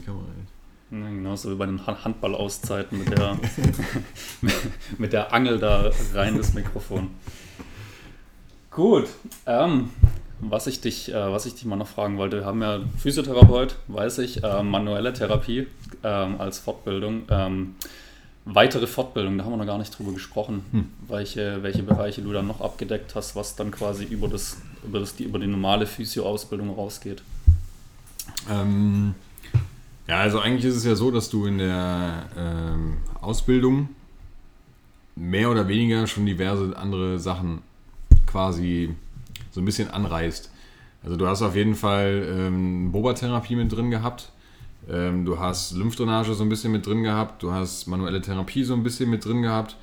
die Kamera hält. Ja, genauso wie bei den Handballauszeiten mit der, mit der Angel da rein das Mikrofon. Gut, ähm, was, ich dich, äh, was ich dich mal noch fragen wollte, wir haben ja Physiotherapeut, weiß ich, äh, manuelle Therapie ähm, als Fortbildung. Ähm, weitere Fortbildung, da haben wir noch gar nicht drüber gesprochen, hm. welche, welche Bereiche du dann noch abgedeckt hast, was dann quasi über, das, über, das, die, über die normale Physio-Ausbildung rausgeht. Ähm, ja, also eigentlich ist es ja so, dass du in der ähm, Ausbildung mehr oder weniger schon diverse andere Sachen quasi so ein bisschen anreißt. Also du hast auf jeden Fall ähm, Boba-Therapie mit drin gehabt. Ähm, du hast Lymphdrainage so ein bisschen mit drin gehabt. Du hast manuelle Therapie so ein bisschen mit drin gehabt.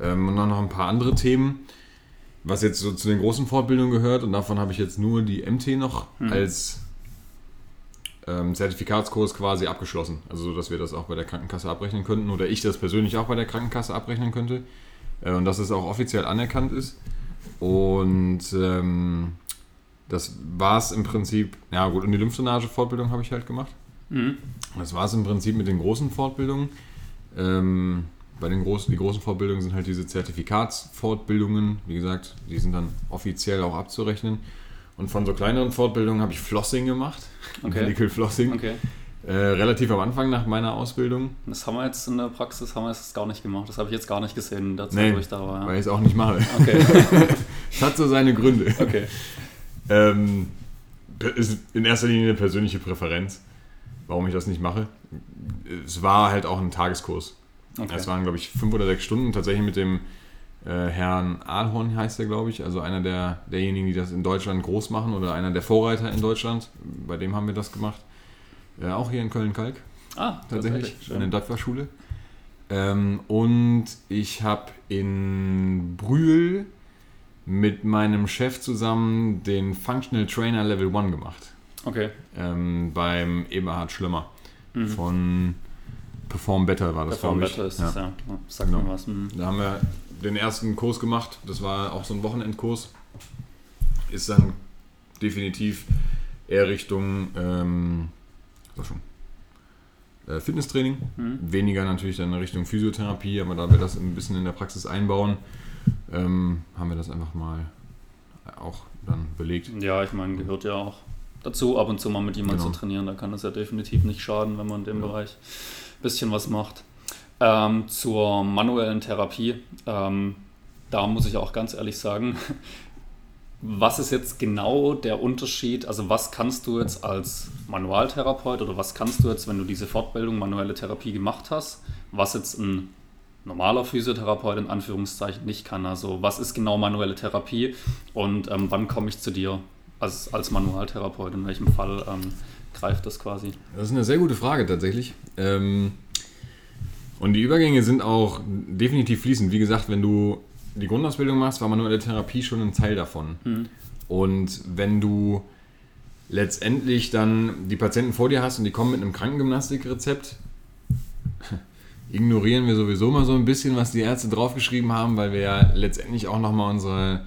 Ähm, und dann noch ein paar andere Themen, was jetzt so zu den großen Fortbildungen gehört. Und davon habe ich jetzt nur die MT noch mhm. als ähm, Zertifikatskurs quasi abgeschlossen. Also so, dass wir das auch bei der Krankenkasse abrechnen könnten oder ich das persönlich auch bei der Krankenkasse abrechnen könnte. Äh, und dass es auch offiziell anerkannt ist. Und ähm, das war es im Prinzip, ja gut, und die Lymphdrainage-Fortbildung habe ich halt gemacht. Mhm. Das war es im Prinzip mit den großen Fortbildungen. Ähm, bei den großen, die großen Fortbildungen sind halt diese Zertifikatsfortbildungen, wie gesagt, die sind dann offiziell auch abzurechnen. Und von so kleineren Fortbildungen habe ich Flossing gemacht, okay. Medical Flossing. Okay. Äh, relativ am Anfang nach meiner Ausbildung. Das haben wir jetzt in der Praxis haben wir jetzt gar nicht gemacht. Das habe ich jetzt gar nicht gesehen Zeit, nee, wo ich da war. Ja. Weil ich es auch nicht mache. Okay. Es hat so seine Gründe. Okay. Ähm, ist in erster Linie eine persönliche Präferenz, warum ich das nicht mache. Es war halt auch ein Tageskurs. Okay. Es waren, glaube ich, fünf oder sechs Stunden tatsächlich mit dem äh, Herrn Ahlhorn heißt er, glaube ich, also einer der, derjenigen, die das in Deutschland groß machen oder einer der Vorreiter in Deutschland. Bei dem haben wir das gemacht. Äh, auch hier in Köln-Kalk. Ah, tatsächlich. In der Döpferschule. Ähm, und ich habe in Brühl mit meinem Chef zusammen den Functional Trainer Level 1 gemacht. Okay. Ähm, beim Eberhard Schlimmer. Mhm. Von Perform Better war das, Perform Better ist ja. das, ja. Sag genau. mir was. Mhm. Da haben wir den ersten Kurs gemacht. Das war auch so ein Wochenendkurs. Ist dann definitiv eher Richtung ähm, schon, äh, Fitnesstraining. Mhm. Weniger natürlich dann Richtung Physiotherapie, aber da wir das ein bisschen in der Praxis einbauen, ähm, haben wir das einfach mal auch dann belegt. Ja, ich meine, gehört ja auch dazu, ab und zu mal mit jemandem genau. zu trainieren. Da kann es ja definitiv nicht schaden, wenn man in dem ja. Bereich ein bisschen was macht. Ähm, zur manuellen Therapie, ähm, da muss ich auch ganz ehrlich sagen, was ist jetzt genau der Unterschied? Also was kannst du jetzt als Manualtherapeut oder was kannst du jetzt, wenn du diese Fortbildung manuelle Therapie gemacht hast, was jetzt ein normaler Physiotherapeut in Anführungszeichen nicht kann? Also was ist genau manuelle Therapie und ähm, wann komme ich zu dir als, als Manualtherapeut? In welchem Fall ähm, greift das quasi? Das ist eine sehr gute Frage tatsächlich. Ähm und die Übergänge sind auch definitiv fließend. Wie gesagt, wenn du die Grundausbildung machst, war manuelle Therapie schon ein Teil davon. Mhm. Und wenn du letztendlich dann die Patienten vor dir hast und die kommen mit einem Krankengymnastikrezept, ignorieren wir sowieso mal so ein bisschen, was die Ärzte draufgeschrieben haben, weil wir ja letztendlich auch nochmal unsere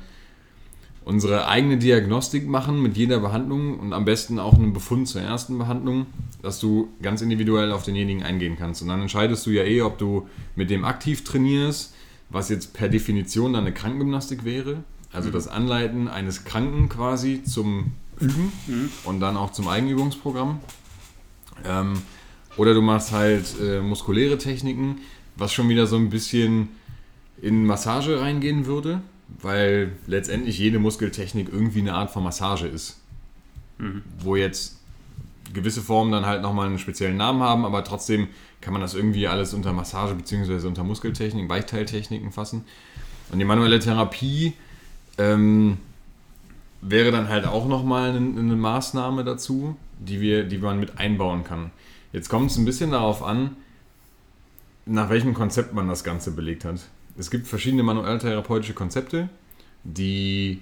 unsere eigene Diagnostik machen mit jeder Behandlung und am besten auch einen Befund zur ersten Behandlung, dass du ganz individuell auf denjenigen eingehen kannst. Und dann entscheidest du ja eh, ob du mit dem aktiv trainierst, was jetzt per Definition dann eine Krankengymnastik wäre. Also mhm. das Anleiten eines Kranken quasi zum Üben mhm. und dann auch zum Eigenübungsprogramm. Ähm, oder du machst halt äh, muskuläre Techniken, was schon wieder so ein bisschen in Massage reingehen würde weil letztendlich jede Muskeltechnik irgendwie eine Art von Massage ist. Mhm. Wo jetzt gewisse Formen dann halt nochmal einen speziellen Namen haben, aber trotzdem kann man das irgendwie alles unter Massage bzw. unter Muskeltechnik, Weichteiltechniken fassen. Und die manuelle Therapie ähm, wäre dann halt auch nochmal eine, eine Maßnahme dazu, die, wir, die man mit einbauen kann. Jetzt kommt es ein bisschen darauf an, nach welchem Konzept man das Ganze belegt hat es gibt verschiedene manuelltherapeutische Konzepte, die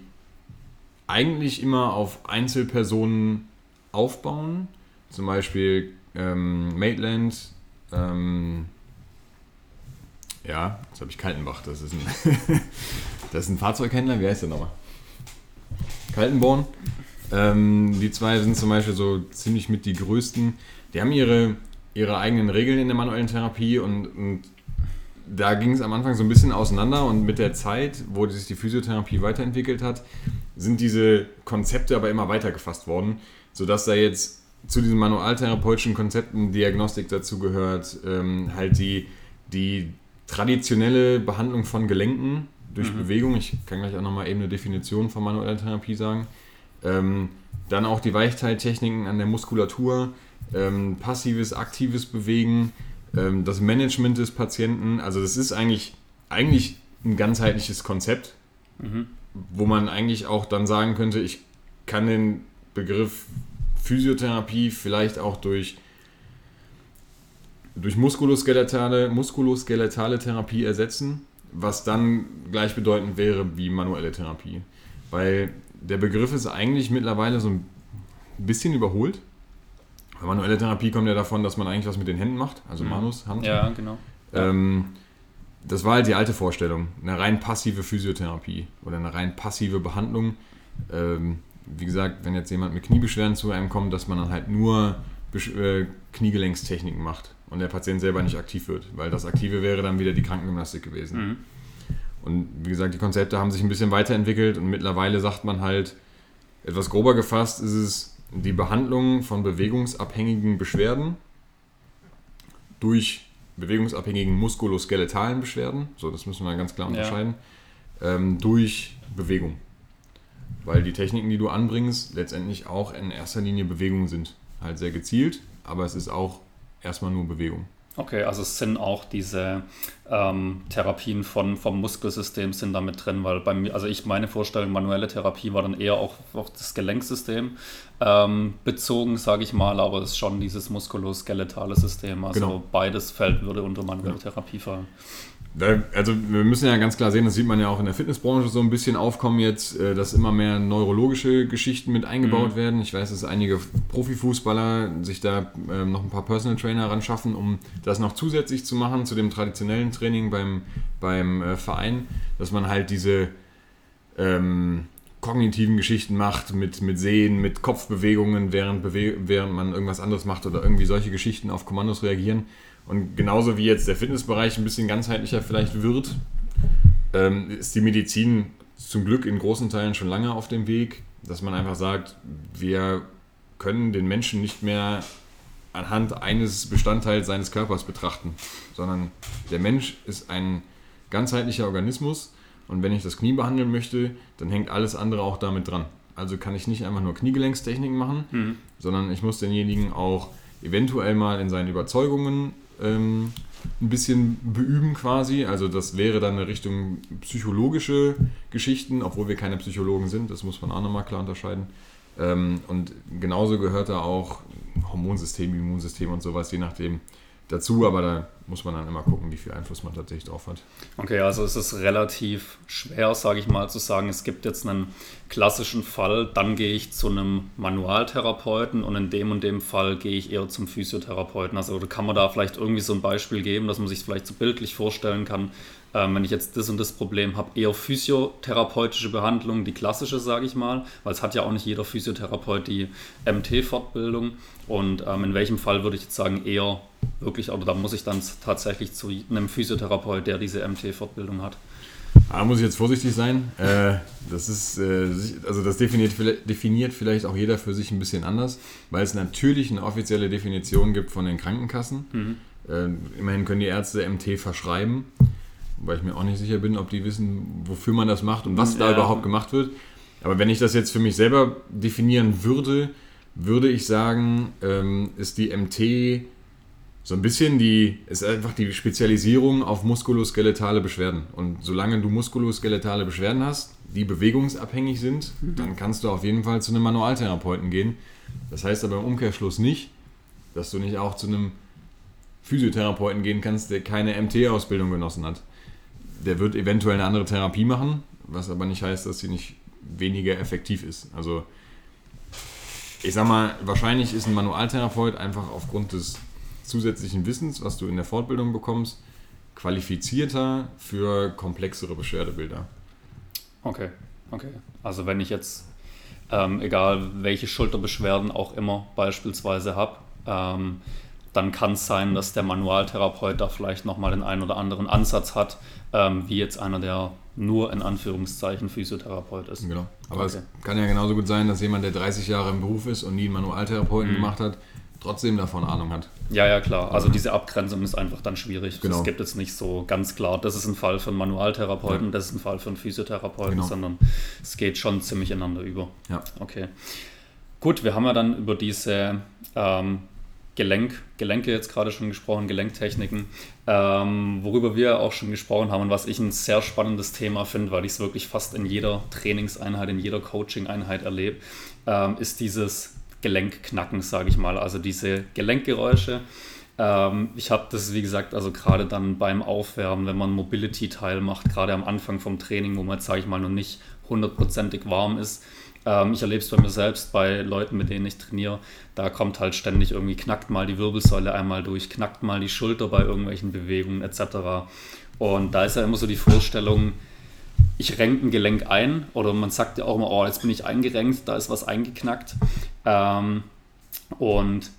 eigentlich immer auf Einzelpersonen aufbauen. Zum Beispiel ähm, Maitland, ähm, ja, jetzt habe ich Kaltenbach, das ist ein, das ist ein Fahrzeughändler, wie heißt der nochmal? Kaltenborn. Ähm, die zwei sind zum Beispiel so ziemlich mit die größten. Die haben ihre, ihre eigenen Regeln in der manuellen Therapie und, und da ging es am Anfang so ein bisschen auseinander und mit der Zeit, wo sich die Physiotherapie weiterentwickelt hat, sind diese Konzepte aber immer weiter gefasst worden, sodass da jetzt zu diesen manualtherapeutischen Konzepten Diagnostik dazu gehört, ähm, halt die, die traditionelle Behandlung von Gelenken durch mhm. Bewegung. Ich kann gleich auch nochmal eben eine Definition von manueller Therapie sagen. Ähm, dann auch die Weichteiltechniken an der Muskulatur, ähm, passives, aktives Bewegen, ähm, das Management des Patienten. Also das ist eigentlich, eigentlich ein ganzheitliches Konzept, mhm. wo man eigentlich auch dann sagen könnte, ich kann den Begriff Physiotherapie vielleicht auch durch, durch muskuloskeletale, muskuloskeletale Therapie ersetzen, was dann gleichbedeutend wäre wie manuelle Therapie. Weil der Begriff ist eigentlich mittlerweile so ein bisschen überholt. Manuelle Therapie kommt ja davon, dass man eigentlich was mit den Händen macht, also mhm. Manus, Hand. Ja, genau. Ähm, das war halt die alte Vorstellung, eine rein passive Physiotherapie oder eine rein passive Behandlung. Ähm, wie gesagt, wenn jetzt jemand mit Kniebeschwerden zu einem kommt, dass man dann halt nur äh, Kniegelenkstechniken macht und der Patient selber nicht aktiv wird, weil das Aktive wäre dann wieder die Krankengymnastik gewesen. Mhm. Und wie gesagt, die Konzepte haben sich ein bisschen weiterentwickelt und mittlerweile sagt man halt, etwas grober gefasst ist es die Behandlung von bewegungsabhängigen Beschwerden durch bewegungsabhängigen muskuloskeletalen Beschwerden, so das müssen wir ganz klar unterscheiden, ja. ähm, durch Bewegung weil die Techniken, die du anbringst, letztendlich auch in erster Linie Bewegungen sind. Halt sehr gezielt, aber es ist auch erstmal nur Bewegung. Okay, also es sind auch diese ähm, Therapien von, vom Muskelsystem sind damit drin, weil bei mir, also ich meine Vorstellung, manuelle Therapie war dann eher auch auf das Gelenksystem ähm, bezogen, sage ich mal, aber es ist schon dieses muskuloskeletale System. Also genau. beides fällt würde unter manuelle ja. Therapie fallen. Also wir müssen ja ganz klar sehen, das sieht man ja auch in der Fitnessbranche so ein bisschen aufkommen jetzt, äh, dass immer mehr neurologische Geschichten mit eingebaut mhm. werden. Ich weiß, dass einige Profifußballer sich da ähm, noch ein paar Personal Trainer ran schaffen, um das noch zusätzlich zu machen zu dem traditionellen Training beim, beim äh, Verein, dass man halt diese ähm, kognitiven Geschichten macht mit, mit Sehen, mit Kopfbewegungen, während, während man irgendwas anderes macht oder irgendwie solche Geschichten auf Kommandos reagieren und genauso wie jetzt der Fitnessbereich ein bisschen ganzheitlicher vielleicht wird, ähm, ist die Medizin zum Glück in großen Teilen schon lange auf dem Weg, dass man einfach sagt, wir können den Menschen nicht mehr anhand eines Bestandteils seines Körpers betrachten, sondern der Mensch ist ein ganzheitlicher Organismus und wenn ich das Knie behandeln möchte, dann hängt alles andere auch damit dran. Also kann ich nicht einfach nur Kniegelenkstechniken machen, mhm. sondern ich muss denjenigen auch eventuell mal in seinen Überzeugungen ähm, ein bisschen beüben quasi. Also das wäre dann eine Richtung psychologische Geschichten, obwohl wir keine Psychologen sind, das muss man auch nochmal klar unterscheiden. Ähm, und genauso gehört da auch Hormonsystem, Immunsystem und sowas, je nachdem, dazu, aber da muss man dann immer gucken, wie viel Einfluss man tatsächlich drauf hat. Okay, also es ist relativ schwer, sage ich mal, zu sagen, es gibt jetzt einen klassischen Fall, dann gehe ich zu einem Manualtherapeuten und in dem und dem Fall gehe ich eher zum Physiotherapeuten. Also kann man da vielleicht irgendwie so ein Beispiel geben, dass man sich vielleicht so bildlich vorstellen kann, ähm, wenn ich jetzt das und das Problem habe, eher physiotherapeutische Behandlung, die klassische, sage ich mal, weil es hat ja auch nicht jeder Physiotherapeut die MT-Fortbildung. Und ähm, in welchem Fall würde ich jetzt sagen, eher wirklich, oder da muss ich dann tatsächlich zu einem Physiotherapeut, der diese MT-Fortbildung hat? Da muss ich jetzt vorsichtig sein. Äh, das ist, äh, also das definiert, definiert vielleicht auch jeder für sich ein bisschen anders, weil es natürlich eine offizielle Definition gibt von den Krankenkassen. Mhm. Äh, immerhin können die Ärzte MT verschreiben weil ich mir auch nicht sicher bin, ob die wissen, wofür man das macht und was ja. da überhaupt gemacht wird. Aber wenn ich das jetzt für mich selber definieren würde, würde ich sagen, ähm, ist die MT so ein bisschen die, ist einfach die Spezialisierung auf muskuloskeletale Beschwerden. Und solange du muskuloskeletale Beschwerden hast, die bewegungsabhängig sind, mhm. dann kannst du auf jeden Fall zu einem Manualtherapeuten gehen. Das heißt aber im Umkehrschluss nicht, dass du nicht auch zu einem Physiotherapeuten gehen kannst, der keine MT-Ausbildung genossen hat der wird eventuell eine andere Therapie machen, was aber nicht heißt, dass sie nicht weniger effektiv ist. Also ich sag mal, wahrscheinlich ist ein Manualtherapeut einfach aufgrund des zusätzlichen Wissens, was du in der Fortbildung bekommst, qualifizierter für komplexere Beschwerdebilder. Okay, okay. Also wenn ich jetzt ähm, egal welche Schulterbeschwerden auch immer beispielsweise habe, ähm, dann kann es sein, dass der Manualtherapeut da vielleicht nochmal den einen oder anderen Ansatz hat, ähm, wie jetzt einer, der nur in Anführungszeichen Physiotherapeut ist. Genau. Aber okay. es kann ja genauso gut sein, dass jemand, der 30 Jahre im Beruf ist und nie einen Manualtherapeuten mhm. gemacht hat, trotzdem davon Ahnung hat. Ja, ja, klar. Also diese Abgrenzung ist einfach dann schwierig. Genau. Es gibt jetzt nicht so ganz klar, das ist ein Fall für einen Manualtherapeuten, ja. das ist ein Fall für einen Physiotherapeuten, genau. sondern es geht schon ziemlich ineinander über. Ja. Okay. Gut, wir haben ja dann über diese ähm, Gelenk, Gelenke jetzt gerade schon gesprochen, Gelenktechniken, ähm, worüber wir auch schon gesprochen haben und was ich ein sehr spannendes Thema finde, weil ich es wirklich fast in jeder Trainingseinheit, in jeder Coaching-Einheit erlebe, ähm, ist dieses Gelenkknacken, sage ich mal, also diese Gelenkgeräusche. Ähm, ich habe das, wie gesagt, also gerade dann beim Aufwärmen, wenn man Mobility-Teil macht, gerade am Anfang vom Training, wo man sage ich mal, noch nicht hundertprozentig warm ist, ähm, ich erlebe es bei mir selbst, bei Leuten, mit denen ich trainiere. Da kommt halt ständig irgendwie, knackt mal die Wirbelsäule einmal durch, knackt mal die Schulter bei irgendwelchen Bewegungen etc. Und da ist ja immer so die Vorstellung, ich renke ein Gelenk ein oder man sagt ja auch immer, oh, jetzt bin ich eingerenkt, da ist was eingeknackt. Ähm, und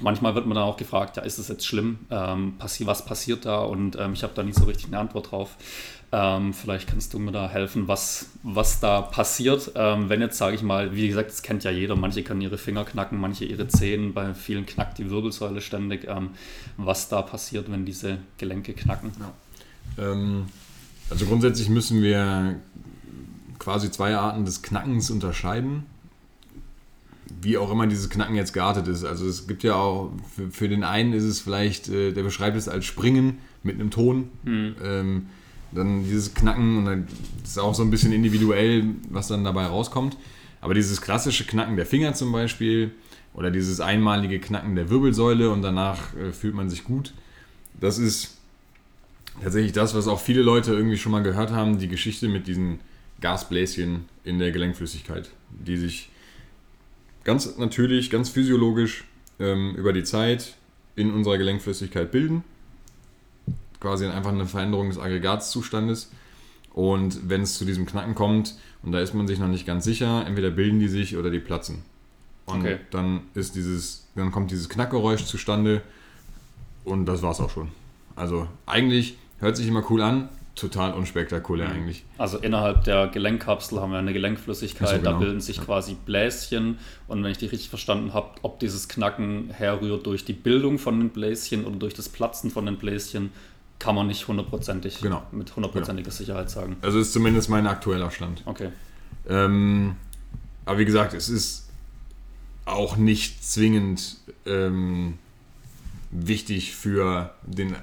manchmal wird man dann auch gefragt, ja, ist das jetzt schlimm? Ähm, passi was passiert da? Und ähm, ich habe da nicht so richtig eine Antwort drauf. Ähm, vielleicht kannst du mir da helfen, was, was da passiert. Ähm, wenn jetzt, sage ich mal, wie gesagt, das kennt ja jeder, manche können ihre Finger knacken, manche ihre Zehen, bei vielen knackt die Wirbelsäule ständig. Ähm, was da passiert, wenn diese Gelenke knacken? Ja. Ähm, also grundsätzlich müssen wir quasi zwei Arten des Knackens unterscheiden. Wie auch immer dieses Knacken jetzt geartet ist. Also es gibt ja auch, für, für den einen ist es vielleicht, äh, der beschreibt es als Springen mit einem Ton. Mhm dann dieses Knacken und dann ist auch so ein bisschen individuell, was dann dabei rauskommt. Aber dieses klassische Knacken der Finger zum Beispiel oder dieses einmalige Knacken der Wirbelsäule und danach äh, fühlt man sich gut, das ist tatsächlich das, was auch viele Leute irgendwie schon mal gehört haben, die Geschichte mit diesen Gasbläschen in der Gelenkflüssigkeit, die sich ganz natürlich, ganz physiologisch ähm, über die Zeit in unserer Gelenkflüssigkeit bilden quasi einfach eine Veränderung des Aggregatzustandes. Und wenn es zu diesem Knacken kommt, und da ist man sich noch nicht ganz sicher, entweder bilden die sich oder die platzen. Und okay. dann ist dieses, dann kommt dieses Knackgeräusch zustande und das war's auch schon. Also eigentlich hört sich immer cool an, total unspektakulär mhm. eigentlich. Also innerhalb der Gelenkkapsel haben wir eine Gelenkflüssigkeit, so, genau. da bilden sich ja. quasi Bläschen und wenn ich die richtig verstanden habe, ob dieses Knacken herrührt durch die Bildung von den Bläschen oder durch das Platzen von den Bläschen, kann man nicht hundertprozentig genau. mit hundertprozentiger genau. Sicherheit sagen. Also ist zumindest mein aktueller Stand. Okay. Ähm, aber wie gesagt, es ist auch nicht zwingend ähm, wichtig für den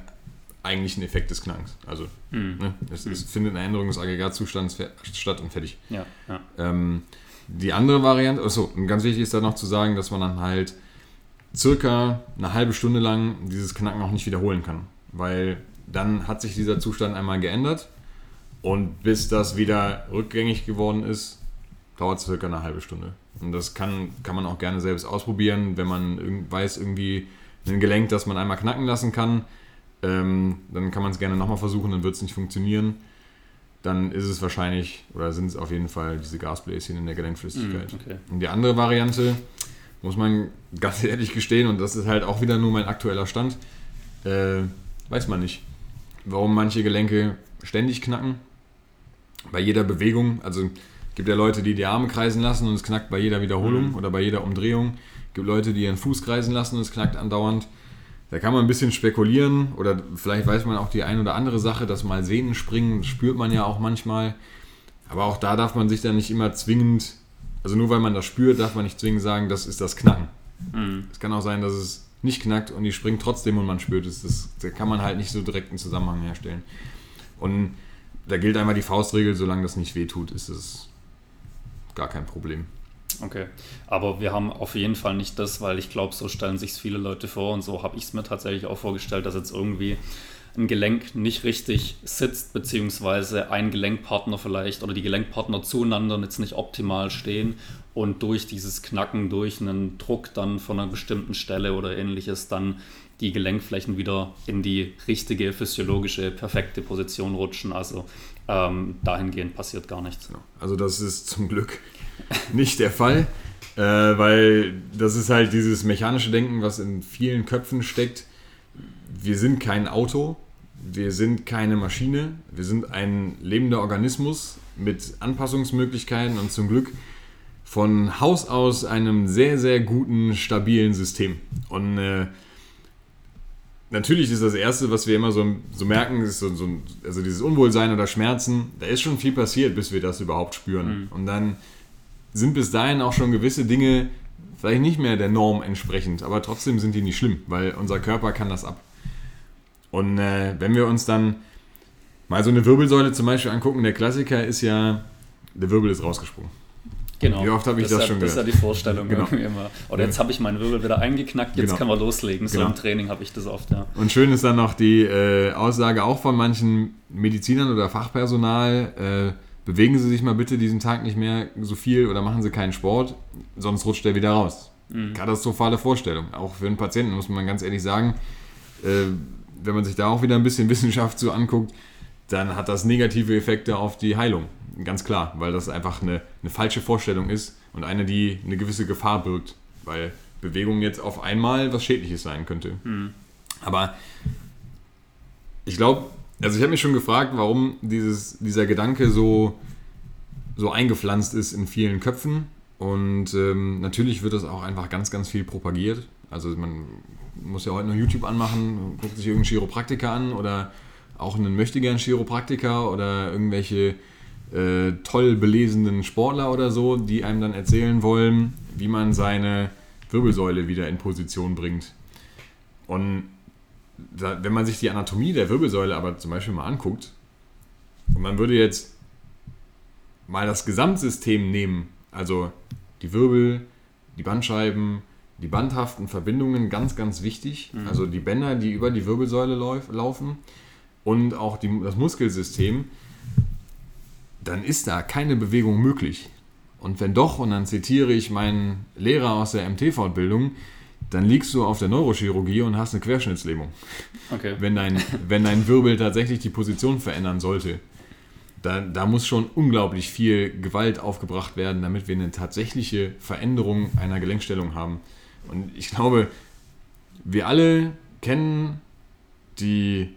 eigentlichen Effekt des Knackens. Also mhm. ne, es, es, findet eine Änderung des Aggregatzustands statt und fertig. Ja, ja. Ähm, die andere Variante, achso, ganz wichtig ist da noch zu sagen, dass man dann halt circa eine halbe Stunde lang dieses Knacken auch nicht wiederholen kann. Weil dann hat sich dieser Zustand einmal geändert und bis das wieder rückgängig geworden ist, dauert es circa eine halbe Stunde. Und das kann, kann man auch gerne selbst ausprobieren, wenn man weiß, irgendwie ein Gelenk, das man einmal knacken lassen kann. Ähm, dann kann man es gerne nochmal versuchen, dann wird es nicht funktionieren. Dann ist es wahrscheinlich, oder sind es auf jeden Fall diese Gasbläschen in der Gelenkflüssigkeit. Mm, okay. Und die andere Variante, muss man ganz ehrlich gestehen, und das ist halt auch wieder nur mein aktueller Stand, äh, weiß man nicht warum manche Gelenke ständig knacken. Bei jeder Bewegung, also es gibt ja Leute, die die Arme kreisen lassen und es knackt bei jeder Wiederholung mhm. oder bei jeder Umdrehung. Es gibt Leute, die ihren Fuß kreisen lassen und es knackt andauernd. Da kann man ein bisschen spekulieren oder vielleicht weiß man auch die ein oder andere Sache, dass mal Sehnen springen, spürt man ja auch manchmal. Aber auch da darf man sich dann nicht immer zwingend, also nur weil man das spürt, darf man nicht zwingend sagen, das ist das Knacken. Mhm. Es kann auch sein, dass es nicht knackt und die springt trotzdem und man spürt es. Das, da kann man halt nicht so direkt einen Zusammenhang herstellen. Und da gilt einmal die Faustregel, solange das nicht wehtut, ist es gar kein Problem. Okay, aber wir haben auf jeden Fall nicht das, weil ich glaube, so stellen sich viele Leute vor und so habe ich es mir tatsächlich auch vorgestellt, dass jetzt irgendwie ein Gelenk nicht richtig sitzt, beziehungsweise ein Gelenkpartner vielleicht oder die Gelenkpartner zueinander jetzt nicht optimal stehen und durch dieses Knacken, durch einen Druck dann von einer bestimmten Stelle oder ähnliches dann die Gelenkflächen wieder in die richtige physiologische, perfekte Position rutschen. Also ähm, dahingehend passiert gar nichts. Also das ist zum Glück nicht der Fall, äh, weil das ist halt dieses mechanische Denken, was in vielen Köpfen steckt. Wir sind kein Auto, wir sind keine Maschine, wir sind ein lebender Organismus mit Anpassungsmöglichkeiten und zum Glück von Haus aus einem sehr, sehr guten, stabilen System. Und äh, natürlich ist das Erste, was wir immer so, so merken, ist so, so, also dieses Unwohlsein oder Schmerzen. Da ist schon viel passiert, bis wir das überhaupt spüren. Mhm. Und dann sind bis dahin auch schon gewisse Dinge vielleicht nicht mehr der Norm entsprechend, aber trotzdem sind die nicht schlimm, weil unser Körper kann das ab. Und äh, wenn wir uns dann mal so eine Wirbelsäule zum Beispiel angucken, der Klassiker ist ja, der Wirbel ist rausgesprungen. Genau. Wie oft habe ich das, das schon gehört? Das ist ja die Vorstellung genau. immer. Oder jetzt habe ich meinen Wirbel wieder eingeknackt, jetzt genau. können wir loslegen. So genau. im Training habe ich das oft, ja. Und schön ist dann noch die äh, Aussage auch von manchen Medizinern oder Fachpersonal, äh, bewegen Sie sich mal bitte diesen Tag nicht mehr so viel oder machen Sie keinen Sport, sonst rutscht er wieder raus. Mhm. Katastrophale Vorstellung. Auch für einen Patienten muss man ganz ehrlich sagen, äh, wenn man sich da auch wieder ein bisschen Wissenschaft so anguckt, dann hat das negative Effekte auf die Heilung. Ganz klar, weil das einfach eine, eine falsche Vorstellung ist und eine, die eine gewisse Gefahr birgt, weil Bewegung jetzt auf einmal was Schädliches sein könnte. Mhm. Aber ich glaube, also ich habe mich schon gefragt, warum dieses, dieser Gedanke so, so eingepflanzt ist in vielen Köpfen. Und ähm, natürlich wird das auch einfach ganz, ganz viel propagiert. Also man muss ja heute noch YouTube anmachen, guckt sich irgendeinen Chiropraktiker an oder auch einen möchtegern Chiropraktiker oder irgendwelche äh, toll belesenen Sportler oder so, die einem dann erzählen wollen, wie man seine Wirbelsäule wieder in Position bringt. Und da, wenn man sich die Anatomie der Wirbelsäule aber zum Beispiel mal anguckt und man würde jetzt mal das Gesamtsystem nehmen, also die Wirbel, die Bandscheiben, die bandhaften Verbindungen, ganz, ganz wichtig, mhm. also die Bänder, die über die Wirbelsäule lauf, laufen und auch die, das Muskelsystem, dann ist da keine Bewegung möglich. Und wenn doch, und dann zitiere ich meinen Lehrer aus der MT-Fortbildung, dann liegst du auf der Neurochirurgie und hast eine Querschnittslähmung. Okay. Wenn, dein, wenn dein Wirbel tatsächlich die Position verändern sollte. Da, da muss schon unglaublich viel Gewalt aufgebracht werden, damit wir eine tatsächliche Veränderung einer Gelenkstellung haben. Und ich glaube, wir alle kennen die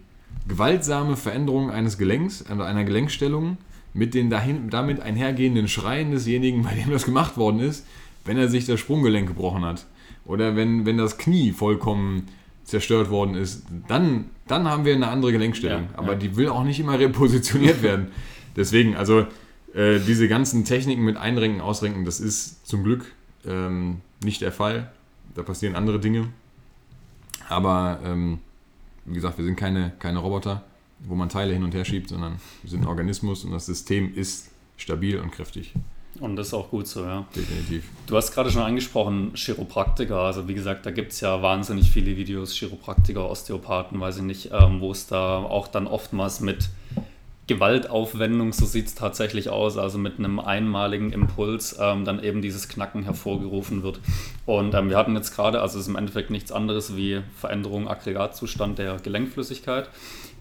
gewaltsame Veränderung eines Gelenks, also einer Gelenkstellung, mit den dahin, damit einhergehenden Schreien desjenigen, bei dem das gemacht worden ist, wenn er sich das Sprunggelenk gebrochen hat. Oder wenn, wenn das Knie vollkommen zerstört worden ist, dann, dann haben wir eine andere Gelenkstellung. Ja, Aber ja. die will auch nicht immer repositioniert werden. Deswegen, also äh, diese ganzen Techniken mit Einrenken, Ausrenken, das ist zum Glück ähm, nicht der Fall. Da passieren andere Dinge. Aber ähm, wie gesagt, wir sind keine, keine Roboter, wo man Teile hin und her schiebt, sondern wir sind ein Organismus und das System ist stabil und kräftig. Und das ist auch gut so, ja. Definitiv. Du hast gerade schon angesprochen, Chiropraktiker. Also wie gesagt, da gibt es ja wahnsinnig viele Videos, Chiropraktiker, Osteopathen, weiß ich nicht, ähm, wo es da auch dann oftmals mit Gewaltaufwendung, so sieht es tatsächlich aus, also mit einem einmaligen Impuls ähm, dann eben dieses Knacken hervorgerufen wird. Und ähm, wir hatten jetzt gerade, also es ist im Endeffekt nichts anderes wie Veränderung Aggregatzustand der Gelenkflüssigkeit.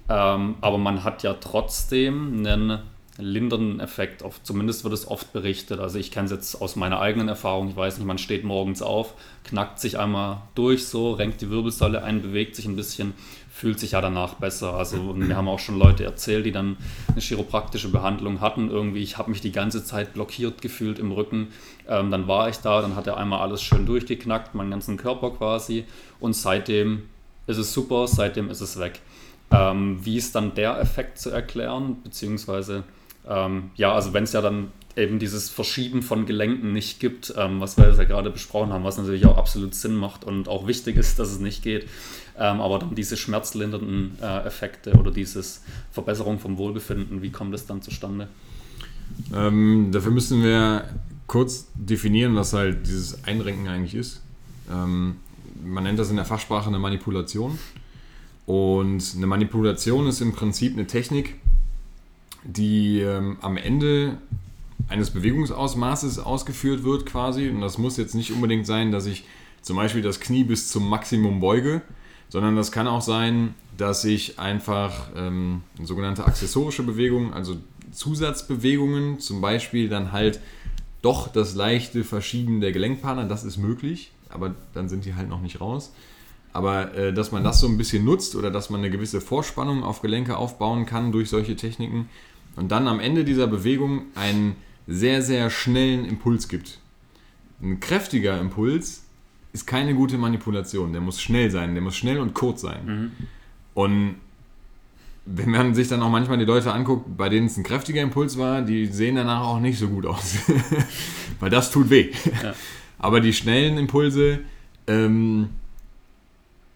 Ähm, aber man hat ja trotzdem einen lindernden Effekt. Auf, zumindest wird es oft berichtet. Also ich kenne es jetzt aus meiner eigenen Erfahrung. Ich weiß nicht, man steht morgens auf, knackt sich einmal durch, so renkt die Wirbelsäule ein, bewegt sich ein bisschen, fühlt sich ja danach besser. Also wir haben auch schon Leute erzählt, die dann eine chiropraktische Behandlung hatten. Irgendwie, ich habe mich die ganze Zeit blockiert gefühlt im Rücken. Ähm, dann war ich da, dann hat er einmal alles schön durchgeknackt, meinen ganzen Körper quasi. Und seitdem ist es super, seitdem ist es weg. Ähm, wie ist dann der Effekt zu erklären, beziehungsweise ähm, ja, also wenn es ja dann eben dieses Verschieben von Gelenken nicht gibt, ähm, was wir ja gerade besprochen haben, was natürlich auch absolut Sinn macht und auch wichtig ist, dass es nicht geht, ähm, aber dann diese schmerzlindernden äh, Effekte oder diese Verbesserung vom Wohlbefinden, wie kommt das dann zustande? Ähm, dafür müssen wir kurz definieren, was halt dieses Einrenken eigentlich ist. Ähm, man nennt das in der Fachsprache eine Manipulation. Und eine Manipulation ist im Prinzip eine Technik, die ähm, am Ende eines Bewegungsausmaßes ausgeführt wird quasi. Und das muss jetzt nicht unbedingt sein, dass ich zum Beispiel das Knie bis zum Maximum beuge, sondern das kann auch sein, dass ich einfach ähm, sogenannte accessorische Bewegungen, also Zusatzbewegungen, zum Beispiel dann halt doch das leichte Verschieben der Gelenkpartner, das ist möglich, aber dann sind die halt noch nicht raus. Aber äh, dass man das so ein bisschen nutzt oder dass man eine gewisse Vorspannung auf Gelenke aufbauen kann durch solche Techniken und dann am Ende dieser Bewegung einen sehr, sehr schnellen Impuls gibt. Ein kräftiger Impuls ist keine gute Manipulation. Der muss schnell sein, der muss schnell und kurz sein. Mhm. Und wenn man sich dann auch manchmal die Leute anguckt, bei denen es ein kräftiger Impuls war, die sehen danach auch nicht so gut aus. Weil das tut weh. Ja. Aber die schnellen Impulse ähm,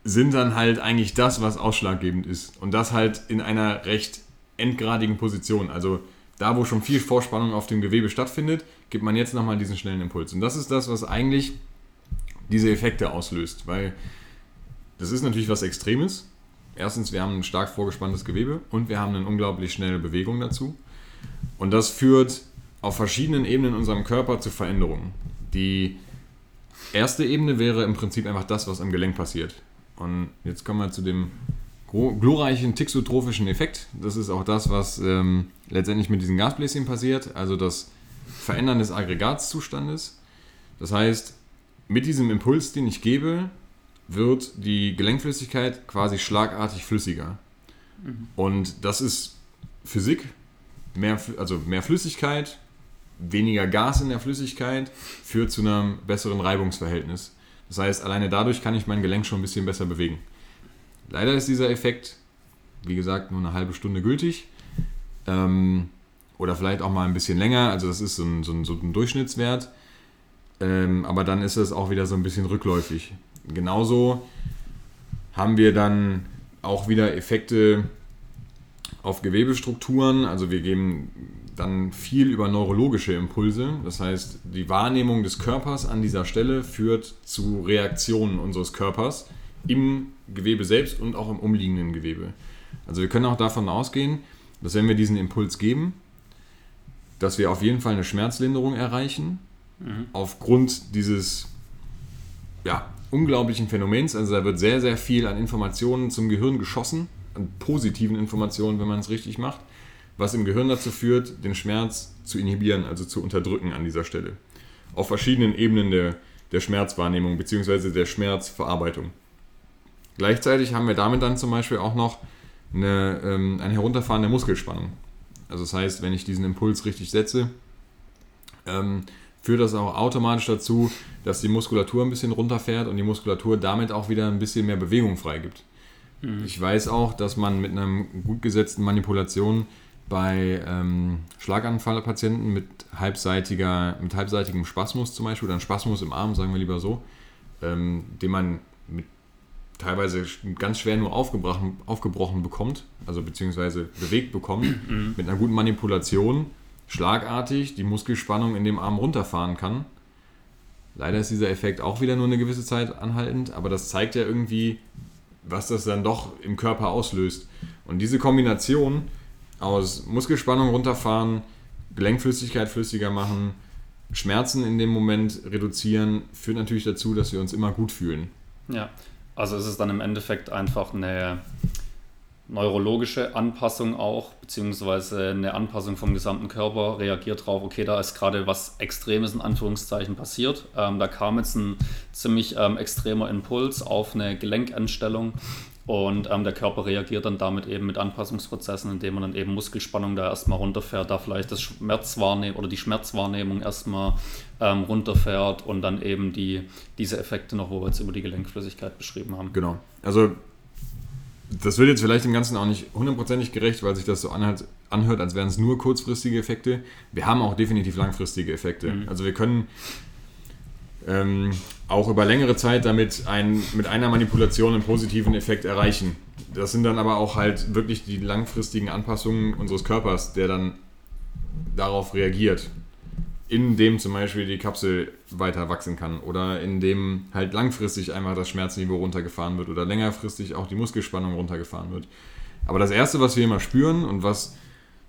sind dann halt eigentlich das, was ausschlaggebend ist. Und das halt in einer recht endgradigen Position. Also da, wo schon viel Vorspannung auf dem Gewebe stattfindet, gibt man jetzt nochmal diesen schnellen Impuls. Und das ist das, was eigentlich diese Effekte auslöst. Weil das ist natürlich was Extremes erstens, wir haben ein stark vorgespanntes Gewebe und wir haben eine unglaublich schnelle Bewegung dazu. Und das führt auf verschiedenen Ebenen in unserem Körper zu Veränderungen. Die erste Ebene wäre im Prinzip einfach das, was am Gelenk passiert. Und jetzt kommen wir zu dem glorreichen tixotrophischen Effekt. Das ist auch das, was ähm, letztendlich mit diesen Gasbläschen passiert, also das Verändern des Aggregatzustandes. Das heißt, mit diesem Impuls, den ich gebe, wird die Gelenkflüssigkeit quasi schlagartig flüssiger. Mhm. Und das ist Physik, mehr, also mehr Flüssigkeit, weniger Gas in der Flüssigkeit führt zu einem besseren Reibungsverhältnis. Das heißt, alleine dadurch kann ich mein Gelenk schon ein bisschen besser bewegen. Leider ist dieser Effekt, wie gesagt, nur eine halbe Stunde gültig. Ähm, oder vielleicht auch mal ein bisschen länger. Also das ist so ein, so ein, so ein Durchschnittswert. Ähm, aber dann ist es auch wieder so ein bisschen rückläufig. Genauso haben wir dann auch wieder Effekte auf Gewebestrukturen. Also wir geben dann viel über neurologische Impulse. Das heißt, die Wahrnehmung des Körpers an dieser Stelle führt zu Reaktionen unseres Körpers im Gewebe selbst und auch im umliegenden Gewebe. Also wir können auch davon ausgehen, dass wenn wir diesen Impuls geben, dass wir auf jeden Fall eine Schmerzlinderung erreichen, mhm. aufgrund dieses ja, unglaublichen Phänomens. Also da wird sehr, sehr viel an Informationen zum Gehirn geschossen, an positiven Informationen, wenn man es richtig macht, was im Gehirn dazu führt, den Schmerz zu inhibieren, also zu unterdrücken an dieser Stelle. Auf verschiedenen Ebenen der, der Schmerzwahrnehmung bzw. der Schmerzverarbeitung. Gleichzeitig haben wir damit dann zum Beispiel auch noch eine, ähm, ein Herunterfahren der Muskelspannung. Also das heißt, wenn ich diesen Impuls richtig setze, ähm, führt das auch automatisch dazu, dass die Muskulatur ein bisschen runterfährt und die Muskulatur damit auch wieder ein bisschen mehr Bewegung freigibt. Mhm. Ich weiß auch, dass man mit einer gut gesetzten Manipulation bei ähm, Schlaganfallpatienten mit, halbseitiger, mit halbseitigem Spasmus zum Beispiel, oder einem Spasmus im Arm, sagen wir lieber so, ähm, den man mit teilweise ganz schwer nur aufgebrochen, aufgebrochen bekommt, also beziehungsweise bewegt bekommt, mit einer guten Manipulation schlagartig die Muskelspannung in dem Arm runterfahren kann. Leider ist dieser Effekt auch wieder nur eine gewisse Zeit anhaltend, aber das zeigt ja irgendwie, was das dann doch im Körper auslöst. Und diese Kombination aus Muskelspannung runterfahren, Gelenkflüssigkeit flüssiger machen, Schmerzen in dem Moment reduzieren, führt natürlich dazu, dass wir uns immer gut fühlen. Ja, also es ist dann im Endeffekt einfach eine neurologische Anpassung auch, beziehungsweise eine Anpassung vom gesamten Körper, reagiert drauf, okay, da ist gerade was Extremes in Anführungszeichen passiert. Ähm, da kam jetzt ein ziemlich ähm, extremer Impuls auf eine Gelenkentstellung und ähm, der Körper reagiert dann damit eben mit Anpassungsprozessen, indem man dann eben Muskelspannung da erstmal runterfährt, da vielleicht das Schmerzwahrnehmen oder die Schmerzwahrnehmung erstmal ähm, runterfährt und dann eben die, diese Effekte noch, wo wir jetzt über die Gelenkflüssigkeit beschrieben haben. Genau. Also das wird jetzt vielleicht dem Ganzen auch nicht hundertprozentig gerecht, weil sich das so anhört, anhört, als wären es nur kurzfristige Effekte. Wir haben auch definitiv langfristige Effekte. Mhm. Also wir können ähm, auch über längere Zeit damit ein, mit einer Manipulation einen positiven Effekt erreichen. Das sind dann aber auch halt wirklich die langfristigen Anpassungen unseres Körpers, der dann darauf reagiert in dem zum Beispiel die Kapsel weiter wachsen kann oder in dem halt langfristig einfach das Schmerzniveau runtergefahren wird oder längerfristig auch die Muskelspannung runtergefahren wird. Aber das Erste, was wir immer spüren und was,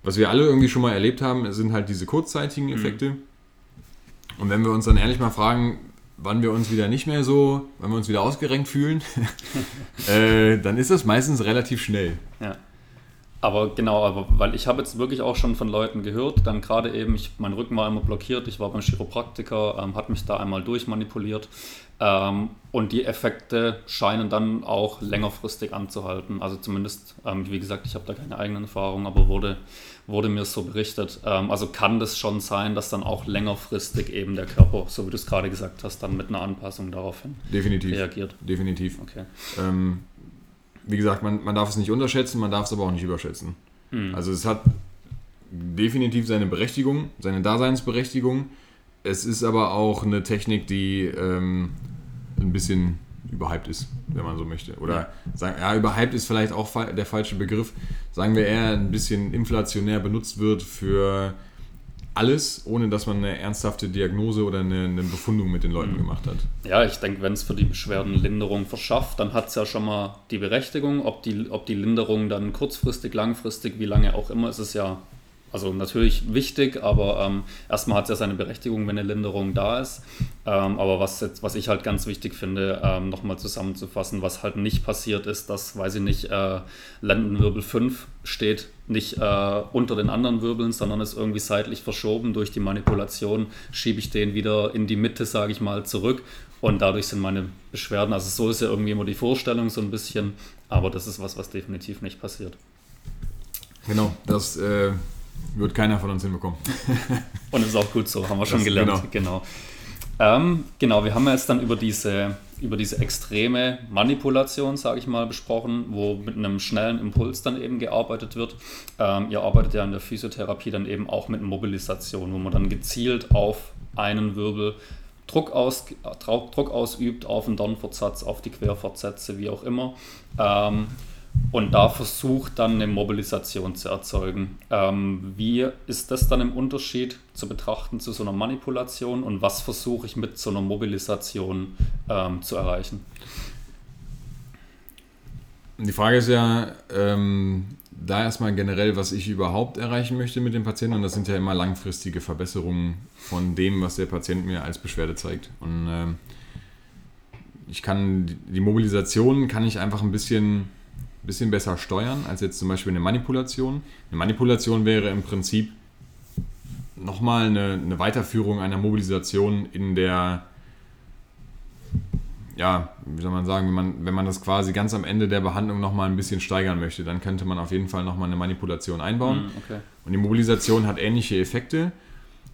was wir alle irgendwie schon mal erlebt haben, sind halt diese kurzzeitigen mhm. Effekte. Mhm. Und wenn wir uns dann ehrlich mal fragen, wann wir uns wieder nicht mehr so, wann wir uns wieder ausgerenkt fühlen, äh, dann ist das meistens relativ schnell. Ja. Aber genau, aber weil ich habe jetzt wirklich auch schon von Leuten gehört, dann gerade eben, ich, mein Rücken war immer blockiert, ich war beim Chiropraktiker, ähm, hat mich da einmal durchmanipuliert ähm, und die Effekte scheinen dann auch längerfristig anzuhalten. Also zumindest, ähm, wie gesagt, ich habe da keine eigenen Erfahrungen, aber wurde, wurde mir so berichtet. Ähm, also kann das schon sein, dass dann auch längerfristig eben der Körper, so wie du es gerade gesagt hast, dann mit einer Anpassung daraufhin Definitiv. reagiert. Definitiv. Okay. Wie gesagt, man, man darf es nicht unterschätzen, man darf es aber auch nicht überschätzen. Hm. Also es hat definitiv seine Berechtigung, seine Daseinsberechtigung. Es ist aber auch eine Technik, die ähm, ein bisschen überhyped ist, wenn man so möchte. Oder sagen, ja, überhyped ist vielleicht auch der falsche Begriff. Sagen wir eher ein bisschen inflationär benutzt wird für alles, ohne dass man eine ernsthafte Diagnose oder eine, eine Befundung mit den Leuten gemacht hat. Ja, ich denke, wenn es für die Beschwerden Linderung verschafft, dann hat es ja schon mal die Berechtigung. Ob die, ob die Linderung dann kurzfristig, langfristig, wie lange auch immer, ist es ja also natürlich wichtig, aber ähm, erstmal hat es ja seine Berechtigung, wenn eine Linderung da ist. Ähm, aber was, jetzt, was ich halt ganz wichtig finde, ähm, nochmal zusammenzufassen, was halt nicht passiert ist, dass, weiß ich nicht, äh, Lendenwirbel 5 steht nicht äh, unter den anderen Wirbeln, sondern ist irgendwie seitlich verschoben. Durch die Manipulation schiebe ich den wieder in die Mitte, sage ich mal, zurück. Und dadurch sind meine Beschwerden, also so ist ja irgendwie immer die Vorstellung so ein bisschen, aber das ist was, was definitiv nicht passiert. Genau, das äh, wird keiner von uns hinbekommen. Und ist auch gut so, haben wir schon Das- gelernt. Genau. Ähm, genau, wir haben ja jetzt dann über diese, über diese extreme Manipulation, sage ich mal, besprochen, wo mit einem schnellen Impuls dann eben gearbeitet wird. Ähm, ihr arbeitet ja in der Physiotherapie dann eben auch mit Mobilisation, wo man dann gezielt auf einen Wirbel Druck, aus, Druck ausübt, auf den Dornfortsatz, auf die Querfortsätze, wie auch immer. Ähm, und da versucht dann eine Mobilisation zu erzeugen. Ähm, wie ist das dann im Unterschied zu betrachten zu so einer Manipulation und was versuche ich mit so einer Mobilisation ähm, zu erreichen? Die Frage ist ja, ähm, da erstmal generell, was ich überhaupt erreichen möchte mit dem Patienten. Und das sind ja immer langfristige Verbesserungen von dem, was der Patient mir als Beschwerde zeigt. Und ähm, ich kann die- die Mobilisation kann ich einfach ein bisschen, bisschen besser steuern als jetzt zum Beispiel eine Manipulation. Eine Manipulation wäre im Prinzip nochmal eine, eine Weiterführung einer Mobilisation in der ja, wie soll man sagen, wenn man, wenn man das quasi ganz am Ende der Behandlung nochmal ein bisschen steigern möchte, dann könnte man auf jeden Fall nochmal eine Manipulation einbauen. Hm, okay. Und die Mobilisation hat ähnliche Effekte,